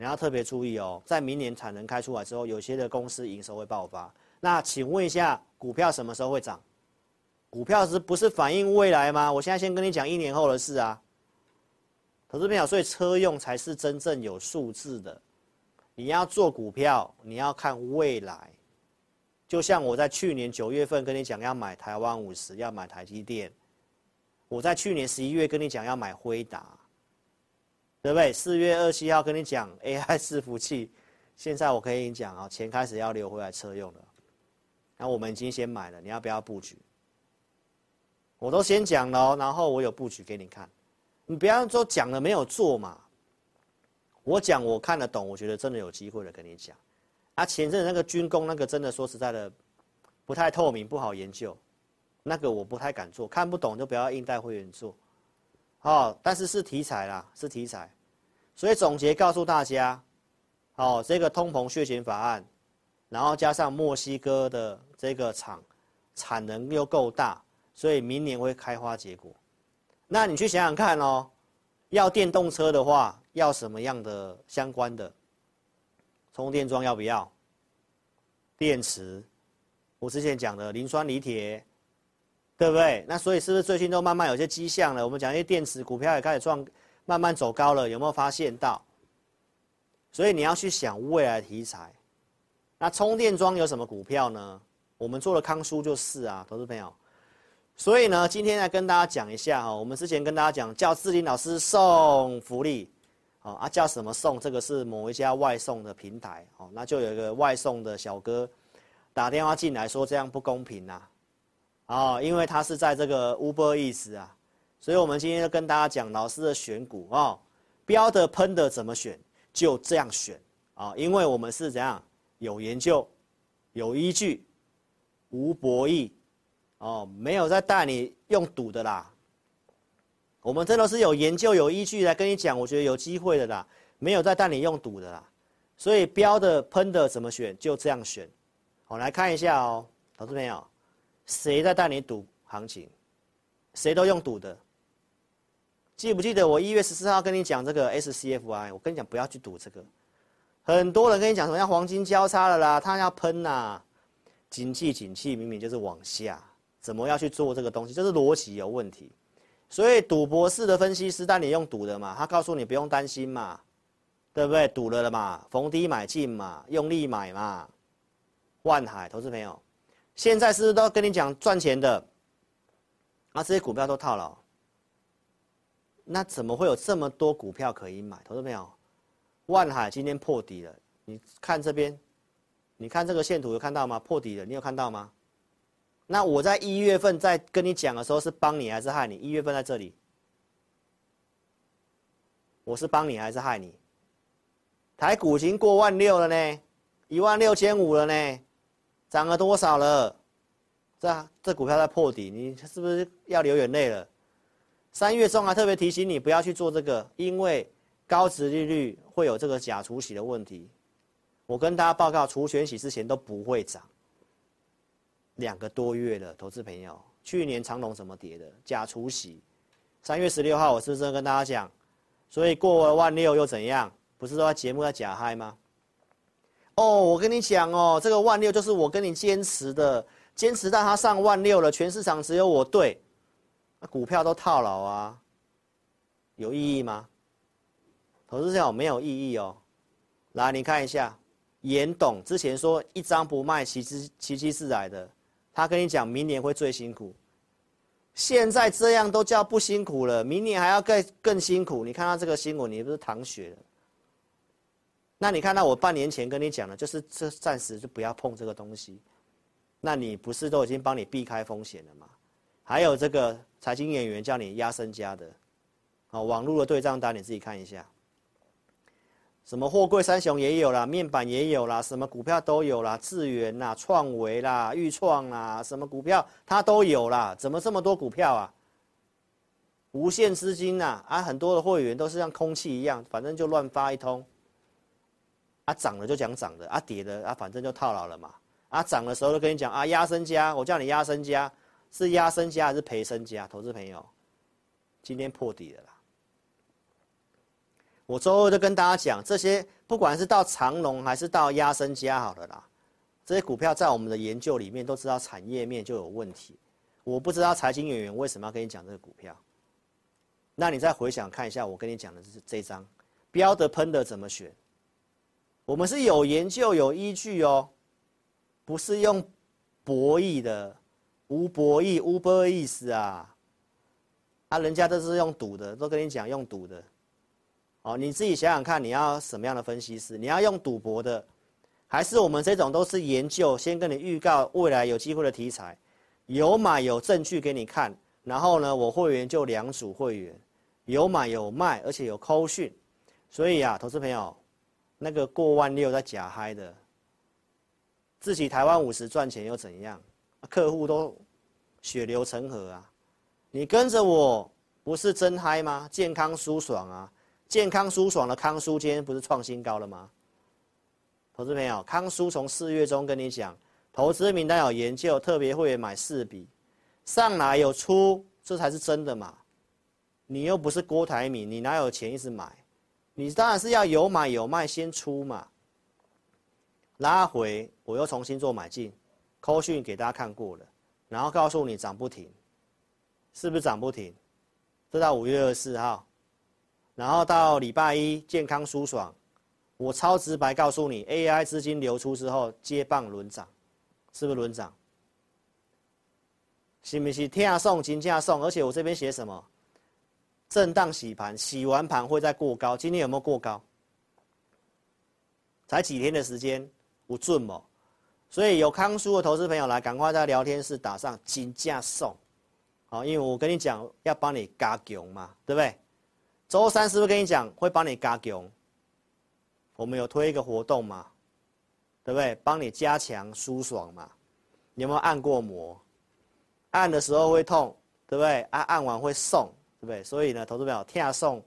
你要特别注意哦，在明年产能开出来之后，有些的公司营收会爆发。那请问一下，股票什么时候会涨？股票是不是反映未来吗？我现在先跟你讲一年后的事啊。投资朋友，所以车用才是真正有数字的。你要做股票，你要看未来。就像我在去年九月份跟你讲要买台湾五十，要买台积电。我在去年十一月跟你讲要买辉达。对不对？四月二十七号跟你讲 AI 伺服器，现在我可以跟你讲啊，钱开始要流回来车用了。那我们已经先买了，你要不要布局？我都先讲了，然后我有布局给你看。你不要说讲了没有做嘛。我讲我看得懂，我觉得真的有机会的跟你讲。啊，前阵那个军工那个真的说实在的，不太透明，不好研究。那个我不太敢做，看不懂就不要硬带会员做。哦，但是是题材啦，是题材，所以总结告诉大家，哦，这个通膨削减法案，然后加上墨西哥的这个厂产能又够大，所以明年会开花结果。那你去想想看哦，要电动车的话，要什么样的相关的充电桩要不要？电池，我之前讲的磷酸锂铁。对不对？那所以是不是最近都慢慢有些迹象了？我们讲一些电池股票也开始创，慢慢走高了，有没有发现到？所以你要去想未来题材。那充电桩有什么股票呢？我们做的康舒就是啊，投资朋友。所以呢，今天来跟大家讲一下哈，我们之前跟大家讲叫志霖老师送福利，哦啊叫什么送？这个是某一家外送的平台哦，那就有一个外送的小哥打电话进来说这样不公平呐。哦，因为他是在这个 Uber Eats 啊，所以我们今天就跟大家讲老师的选股哦，标的喷的怎么选，就这样选啊、哦，因为我们是怎样有研究、有依据、无博弈哦，没有在带你用赌的啦。我们真的是有研究、有依据来跟你讲，我觉得有机会的啦，没有在带你用赌的啦。所以标的喷的怎么选，就这样选。我来看一下哦，投资朋友。谁在带你赌行情？谁都用赌的。记不记得我一月十四号跟你讲这个 SCFI？我跟你讲不要去赌这个。很多人跟你讲什么要黄金交叉了啦，它要喷呐、啊。景气景气明明就是往下，怎么要去做这个东西？就是逻辑有问题。所以赌博式的分析师带你用赌的嘛，他告诉你不用担心嘛，对不对？赌了了嘛，逢低买进嘛，用力买嘛。万海投资朋友。现在是不是都跟你讲赚钱的？啊，这些股票都套牢，那怎么会有这么多股票可以买？投资朋友，万海今天破底了，你看这边，你看这个线图有看到吗？破底了，你有看到吗？那我在一月份在跟你讲的时候是帮你还是害你？一月份在这里，我是帮你还是害你？台股已经过万六了呢，一万六千五了呢，涨了多少了？这这股票在破底，你是不是要流眼泪了？三月中还特别提醒你不要去做这个，因为高值利率会有这个假除息的问题。我跟大家报告，除权息之前都不会涨。两个多月了，投资朋友，去年长隆怎么跌的？假除息，三月十六号我是不是跟大家讲？所以过了万六又怎样？不是说节目在假嗨吗？哦，我跟你讲哦，这个万六就是我跟你坚持的，坚持到它上万六了，全市场只有我对，那股票都套牢啊，有意义吗？投资朋友没有意义哦，来你看一下，严董之前说一张不卖，奇迹奇迹是来的。他跟你讲，明年会最辛苦。现在这样都叫不辛苦了，明年还要更更辛苦。你看他这个新闻，你不是淌血了？那你看到我半年前跟你讲的，就是这暂时就不要碰这个东西。那你不是都已经帮你避开风险了吗？还有这个财经演员叫你压身家的，啊，网络的对账单你自己看一下。什么货柜三雄也有啦，面板也有啦，什么股票都有啦，智原啦、创维啦、裕创啦，什么股票它都有啦。怎么这么多股票啊？无限资金呐，啊，很多的会员都是像空气一样，反正就乱发一通。啊，涨了就讲涨的，啊，跌了啊，反正就套牢了嘛。啊，涨的时候就跟你讲啊，压身家，我叫你压身家，是压身家还是赔身家？投资朋友，今天破底了啦。我周二就跟大家讲，这些不管是到长荣还是到压身家好了啦，这些股票在我们的研究里面都知道产业面就有问题。我不知道财经演员为什么要跟你讲这个股票。那你再回想看一下，我跟你讲的是这张标的喷的怎么选？我们是有研究有依据哦，不是用博弈的，无博弈无博意思啊，啊，人家都是用赌的，都跟你讲用赌的。哦，你自己想想看，你要什么样的分析师？你要用赌博的，还是我们这种都是研究，先跟你预告未来有机会的题材，有买有证据给你看，然后呢，我会员就两组会员，有买有卖，而且有扣讯，所以啊，投资朋友，那个过万六在假嗨的，自己台湾五十赚钱又怎样？客户都血流成河啊，你跟着我不是真嗨吗？健康舒爽啊！健康舒爽的康舒今天不是创新高了吗？投资朋友，康舒从四月中跟你讲，投资名单有研究，特别会员买四笔，上来有出，这才是真的嘛。你又不是郭台铭，你哪有钱一直买？你当然是要有买有卖先出嘛。拉回我又重新做买进，扣讯给大家看过了，然后告诉你涨不停，是不是涨不停？这到五月二十四号。然后到礼拜一健康舒爽，我超直白告诉你，AI 资金流出之后接棒轮涨，是不是轮涨？是不是天下送金价送？而且我这边写什么？震荡洗盘，洗完盘会再过高。今天有没有过高？才几天的时间，不准嘛。所以有康舒的投资朋友来，赶快在聊天室打上金价送，好，因为我跟你讲要帮你加强嘛，对不对？周三是不是跟你讲会帮你加强？我们有推一个活动嘛，对不对？帮你加强舒爽嘛。你有没有按过摩？按的时候会痛，对不对？按按完会送，对不对？所以呢，投资朋友，天下送，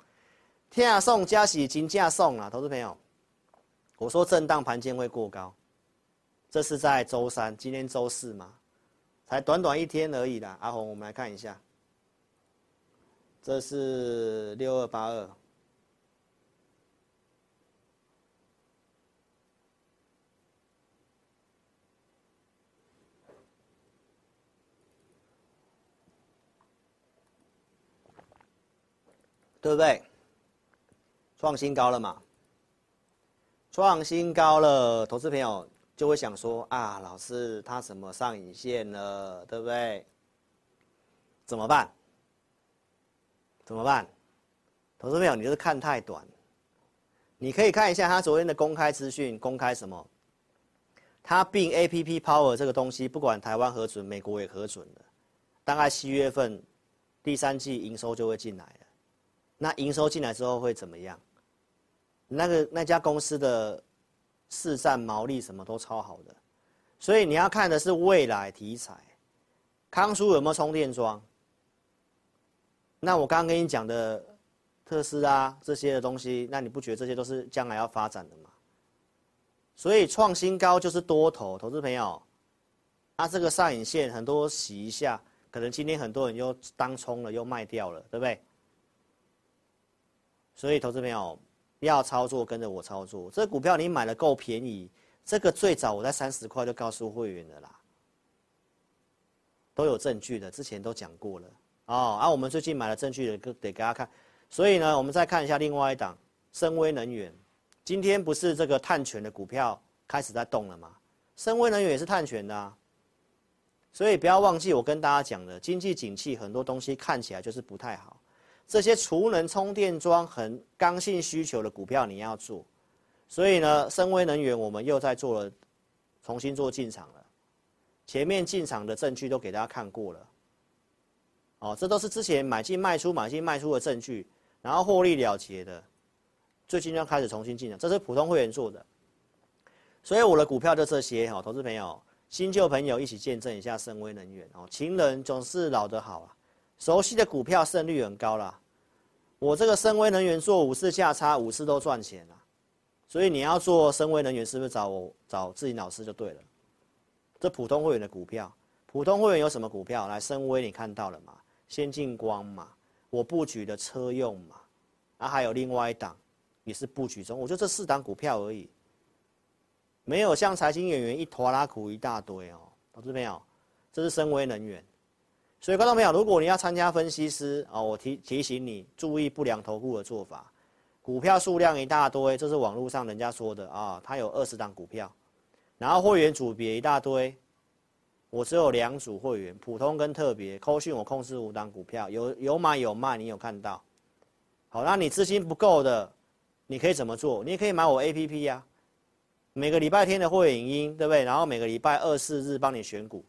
天下送加喜金价送啊！投资朋友，我说震荡盘间会过高，这是在周三，今天周四嘛，才短短一天而已啦。阿红，我们来看一下。这是六二八二，对不对？创新高了嘛？创新高了，投资朋友就会想说啊，老师他怎么上影线了，对不对？怎么办？怎么办？投资朋友，你就是看太短。你可以看一下他昨天的公开资讯，公开什么？他并 APP Power 这个东西，不管台湾核准，美国也核准了，大概七月份第三季营收就会进来了。那营收进来之后会怎么样？那个那家公司的市占毛利什么都超好的，所以你要看的是未来题材。康叔有没有充电桩？那我刚刚跟你讲的特斯拉这些的东西，那你不觉得这些都是将来要发展的吗？所以创新高就是多头，投资朋友，啊，这个上影线很多洗一下，可能今天很多人又当冲了，又卖掉了，对不对？所以投资朋友要操作，跟着我操作。这股票你买的够便宜，这个最早我在三十块就告诉会员的啦，都有证据的，之前都讲过了。哦，啊，我们最近买了证据的，得给大家看。所以呢，我们再看一下另外一档，森崴能源。今天不是这个碳权的股票开始在动了吗？森崴能源也是碳权的啊。所以不要忘记我跟大家讲的，经济景气很多东西看起来就是不太好。这些储能充电桩很刚性需求的股票你要做。所以呢，森威能源我们又在做了，重新做进场了。前面进场的证据都给大家看过了。哦，这都是之前买进卖出、买进卖出的证据，然后获利了结的，最近要开始重新进场，这是普通会员做的。所以我的股票就这些哈，投资朋友、新旧朋友一起见证一下森威能源哦。情人总是老得好啊，熟悉的股票胜率很高啦。我这个深威能源做五次价差，五次都赚钱了，所以你要做深威能源，是不是找我找志霖老师就对了？这普通会员的股票，普通会员有什么股票？来，深威你看到了吗？先进光嘛，我布局的车用嘛，啊，还有另外一档也是布局中，我就这四档股票而已，没有像财经演员一拖拉苦一大堆哦，投资没有，这是深威能源，所以观众朋友，如果你要参加分析师啊，我提提醒你注意不良投顾的做法，股票数量一大堆，这是网络上人家说的啊，他有二十档股票，然后会员组别一大堆。我只有两组会员，普通跟特别。扣讯我控制五档股票，有有买有卖，你有看到？好，那你资金不够的，你可以怎么做？你也可以买我 APP 呀、每个礼拜天的会员影音，对不对？然后每个礼拜二四日帮你选股，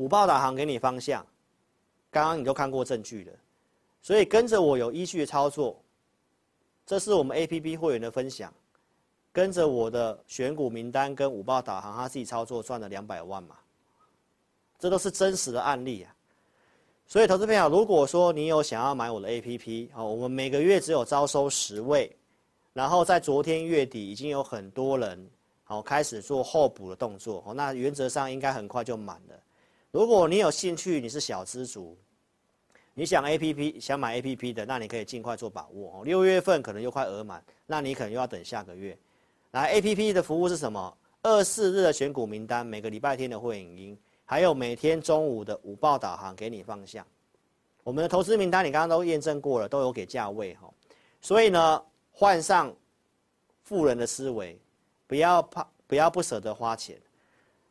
五报导航给你方向，刚刚你都看过证据了，所以跟着我有依据的操作，这是我们 APP 会员的分享，跟着我的选股名单跟五报导航，他自己操作赚了两百万嘛。这都是真实的案例啊，所以投资朋友，如果说你有想要买我的 APP，好，我们每个月只有招收十位，然后在昨天月底已经有很多人好开始做候补的动作，好，那原则上应该很快就满了。如果你有兴趣，你是小资族，你想 APP 想买 APP 的，那你可以尽快做把握哦。六月份可能又快额满，那你可能又要等下个月。来，APP 的服务是什么？二四日的选股名单，每个礼拜天的会影音。还有每天中午的午报导航给你方向，我们的投资名单你刚刚都验证过了，都有给价位哈，所以呢，换上富人的思维，不要怕，不要不舍得花钱，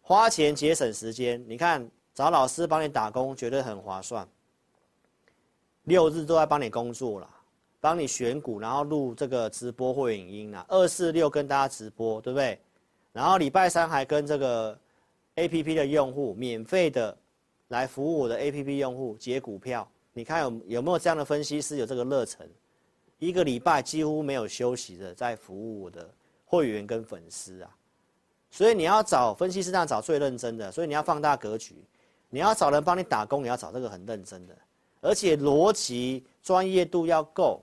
花钱节省时间。你看找老师帮你打工，绝对很划算。六日都在帮你工作了，帮你选股，然后录这个直播或影音啊，二四六跟大家直播，对不对？然后礼拜三还跟这个。A P P 的用户免费的来服务我的 A P P 用户解股票，你看有有没有这样的分析师有这个热忱？一个礼拜几乎没有休息的在服务我的会员跟粉丝啊，所以你要找分析师，那找最认真的，所以你要放大格局，你要找人帮你打工，你要找这个很认真的，而且逻辑专业度要够，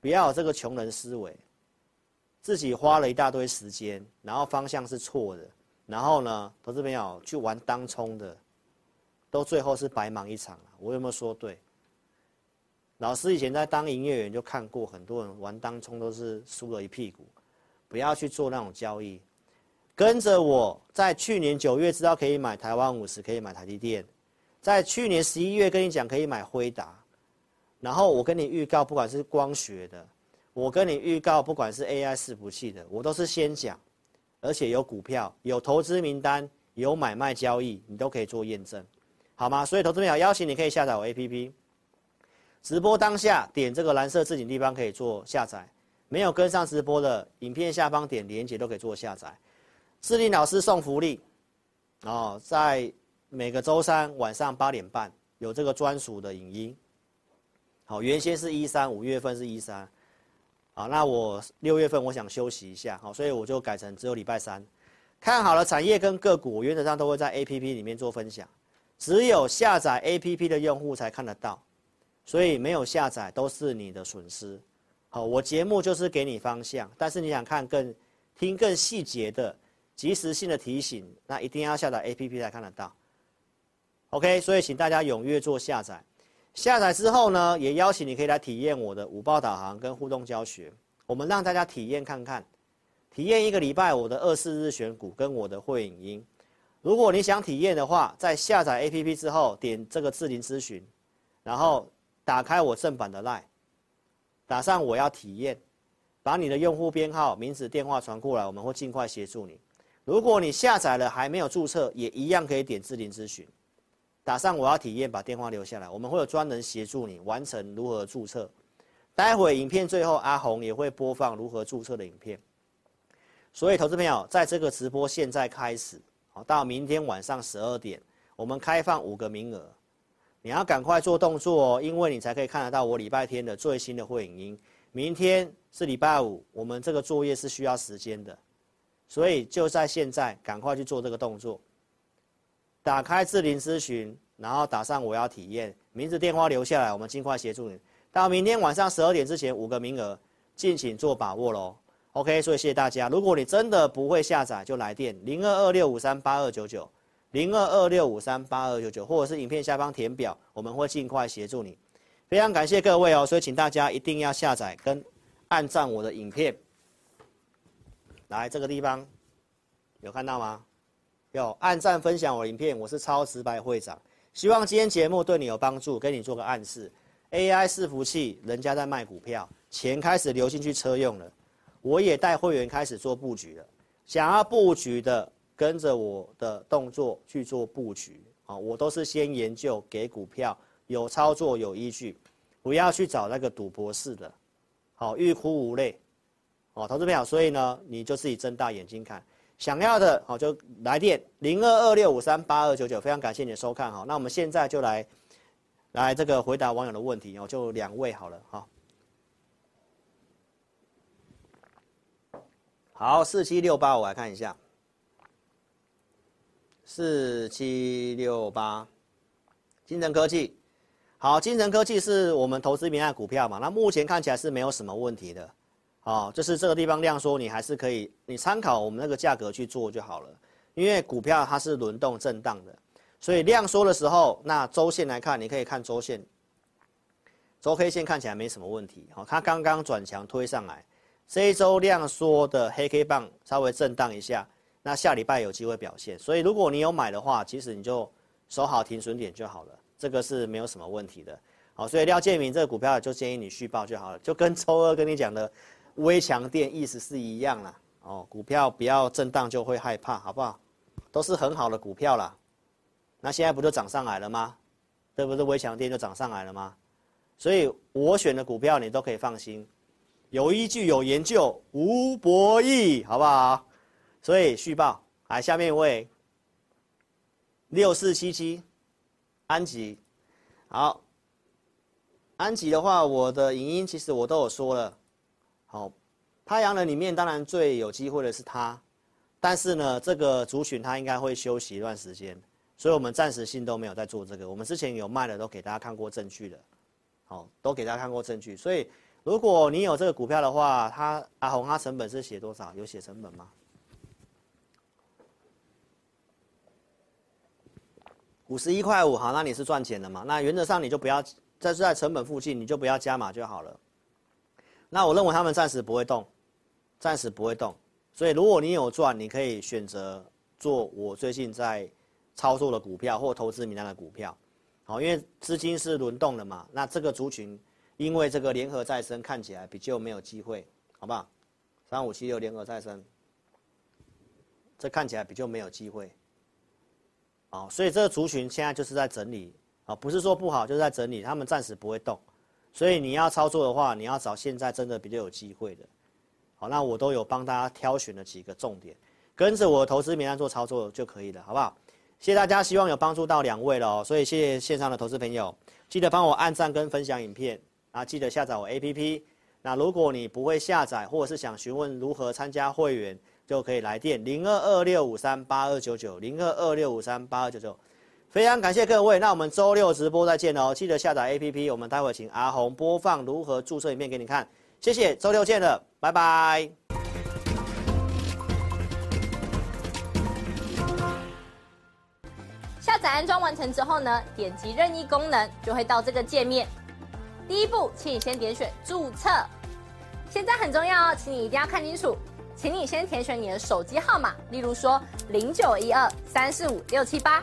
不要有这个穷人思维，自己花了一大堆时间，然后方向是错的。然后呢，投资朋友去玩当冲的，都最后是白忙一场了。我有没有说对？老师以前在当营业员就看过很多人玩当冲都是输了一屁股，不要去做那种交易。跟着我在去年九月知道可以买台湾五十，可以买台积电，在去年十一月跟你讲可以买辉达，然后我跟你预告，不管是光学的，我跟你预告，不管是 AI 伺服器的，我都是先讲。而且有股票、有投资名单、有买卖交易，你都可以做验证，好吗？所以投资朋友邀请你可以下载我 APP，直播当下点这个蓝色置顶地方可以做下载，没有跟上直播的影片下方点连接都可以做下载。志玲老师送福利，哦，在每个周三晚上八点半有这个专属的影音。好，原先是一三，五月份是一三，好，那我六月份我想休息一下，好，所以我就改成只有礼拜三。看好了产业跟个股，原则上都会在 APP 里面做分享，只有下载 APP 的用户才看得到，所以没有下载都是你的损失。好，我节目就是给你方向，但是你想看更听更细节的。及时性的提醒，那一定要下载 APP 才看得到。OK，所以请大家踊跃做下载。下载之后呢，也邀请你可以来体验我的五报导航跟互动教学。我们让大家体验看看，体验一个礼拜我的二四日选股跟我的会影音。如果你想体验的话，在下载 APP 之后，点这个智能咨询，然后打开我正版的 LINE，打上我要体验，把你的用户编号、名字、电话传过来，我们会尽快协助你。如果你下载了还没有注册，也一样可以点智霖咨询，打上我要体验，把电话留下来，我们会有专人协助你完成如何注册。待会影片最后阿红也会播放如何注册的影片。所以，投资朋友，在这个直播现在开始，好到明天晚上十二点，我们开放五个名额，你要赶快做动作哦，因为你才可以看得到我礼拜天的最新的会影音。明天是礼拜五，我们这个作业是需要时间的。所以就在现在，赶快去做这个动作。打开智林咨询，然后打上我要体验，名字电话留下来，我们尽快协助你。到明天晚上十二点之前，五个名额，敬请做把握喽。OK，所以谢谢大家。如果你真的不会下载，就来电零二二六五三八二九九，零二二六五三八二九九，或者是影片下方填表，我们会尽快协助你。非常感谢各位哦，所以请大家一定要下载跟按赞我的影片。来这个地方，有看到吗？有按赞分享我影片，我是超直白会长。希望今天节目对你有帮助，给你做个暗示。AI 伺服器，人家在卖股票，钱开始流进去车用了，我也带会员开始做布局了。想要布局的，跟着我的动作去做布局啊！我都是先研究给股票，有操作有依据，不要去找那个赌博式的，好欲哭无泪。哦，投资朋友，所以呢，你就自己睁大眼睛看，想要的，好就来电零二二六五三八二九九，非常感谢你的收看，好，那我们现在就来，来这个回答网友的问题哦，就两位好了，哈，好，四七六八，我来看一下，四七六八，金城科技，好，金城科技是我们投资名下股票嘛，那目前看起来是没有什么问题的。哦，就是这个地方量缩，你还是可以，你参考我们那个价格去做就好了。因为股票它是轮动震荡的，所以量缩的时候，那周线来看，你可以看周线，周 K 线看起来没什么问题。好，它刚刚转强推上来，这一周量缩的黑 K 棒稍微震荡一下，那下礼拜有机会表现。所以如果你有买的话，其实你就守好停损点就好了，这个是没有什么问题的。好，所以廖建明这个股票就建议你续报就好了，就跟周二跟你讲的。微强电意思是一样啦，哦，股票不要震荡就会害怕，好不好？都是很好的股票啦，那现在不就涨上来了吗？对不对？微强电就涨上来了吗？所以我选的股票你都可以放心，有依据、有研究、无博弈，好不好？所以续报，来下面一位，六四七七，安吉，好，安吉的话，我的影音其实我都有说了。好，太阳能里面当然最有机会的是它，但是呢，这个族群它应该会休息一段时间，所以我们暂时性都没有在做这个。我们之前有卖的都给大家看过证据的，好，都给大家看过证据。所以如果你有这个股票的话，它阿红它成本是写多少？有写成本吗？五十一块五，好，那你是赚钱的嘛？那原则上你就不要在在成本附近，你就不要加码就好了。那我认为他们暂时不会动，暂时不会动，所以如果你有赚，你可以选择做我最近在操作的股票或投资名单的股票，好，因为资金是轮动的嘛。那这个族群因为这个联合再生看起来比较没有机会，好不好？三五七六联合再生，这看起来比较没有机会，好，所以这个族群现在就是在整理，啊，不是说不好，就是在整理，他们暂时不会动。所以你要操作的话，你要找现在真的比较有机会的，好，那我都有帮大家挑选了几个重点，跟着我投资名单做操作就可以了，好不好？谢谢大家，希望有帮助到两位了哦。所以谢谢线上的投资朋友，记得帮我按赞跟分享影片啊，记得下载我 APP。那如果你不会下载，或者是想询问如何参加会员，就可以来电零二二六五三八二九九零二二六五三八二九九。非常感谢各位，那我们周六直播再见哦，记得下载 APP。我们待会请阿红播放如何注册影片给你看，谢谢，周六见了，拜拜。下载安装完成之后呢，点击任意功能就会到这个界面。第一步，请你先点选注册。现在很重要哦，请你一定要看清楚。请你先填选你的手机号码，例如说零九一二三四五六七八，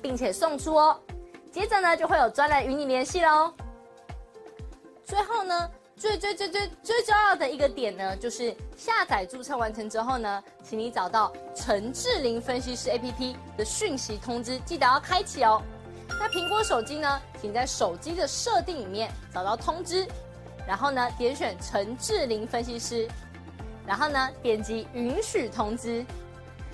并且送出哦。接着呢，就会有专人与你联系喽。最后呢。最最最最最重要的一个点呢，就是下载注册完成之后呢，请你找到陈智霖分析师 APP 的讯息通知，记得要开启哦。那苹果手机呢，请在手机的设定里面找到通知，然后呢点选陈智霖分析师，然后呢点击允许通知。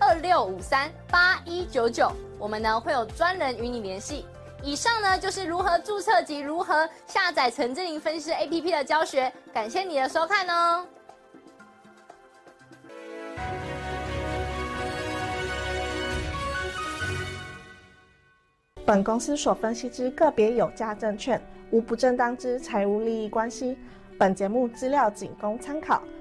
二六五三八一九九，我们呢会有专人与你联系。以上呢就是如何注册及如何下载陈志玲分析师 APP 的教学，感谢你的收看哦。本公司所分析之个别有价证券，无不正当之财务利益关系。本节目资料仅供参考，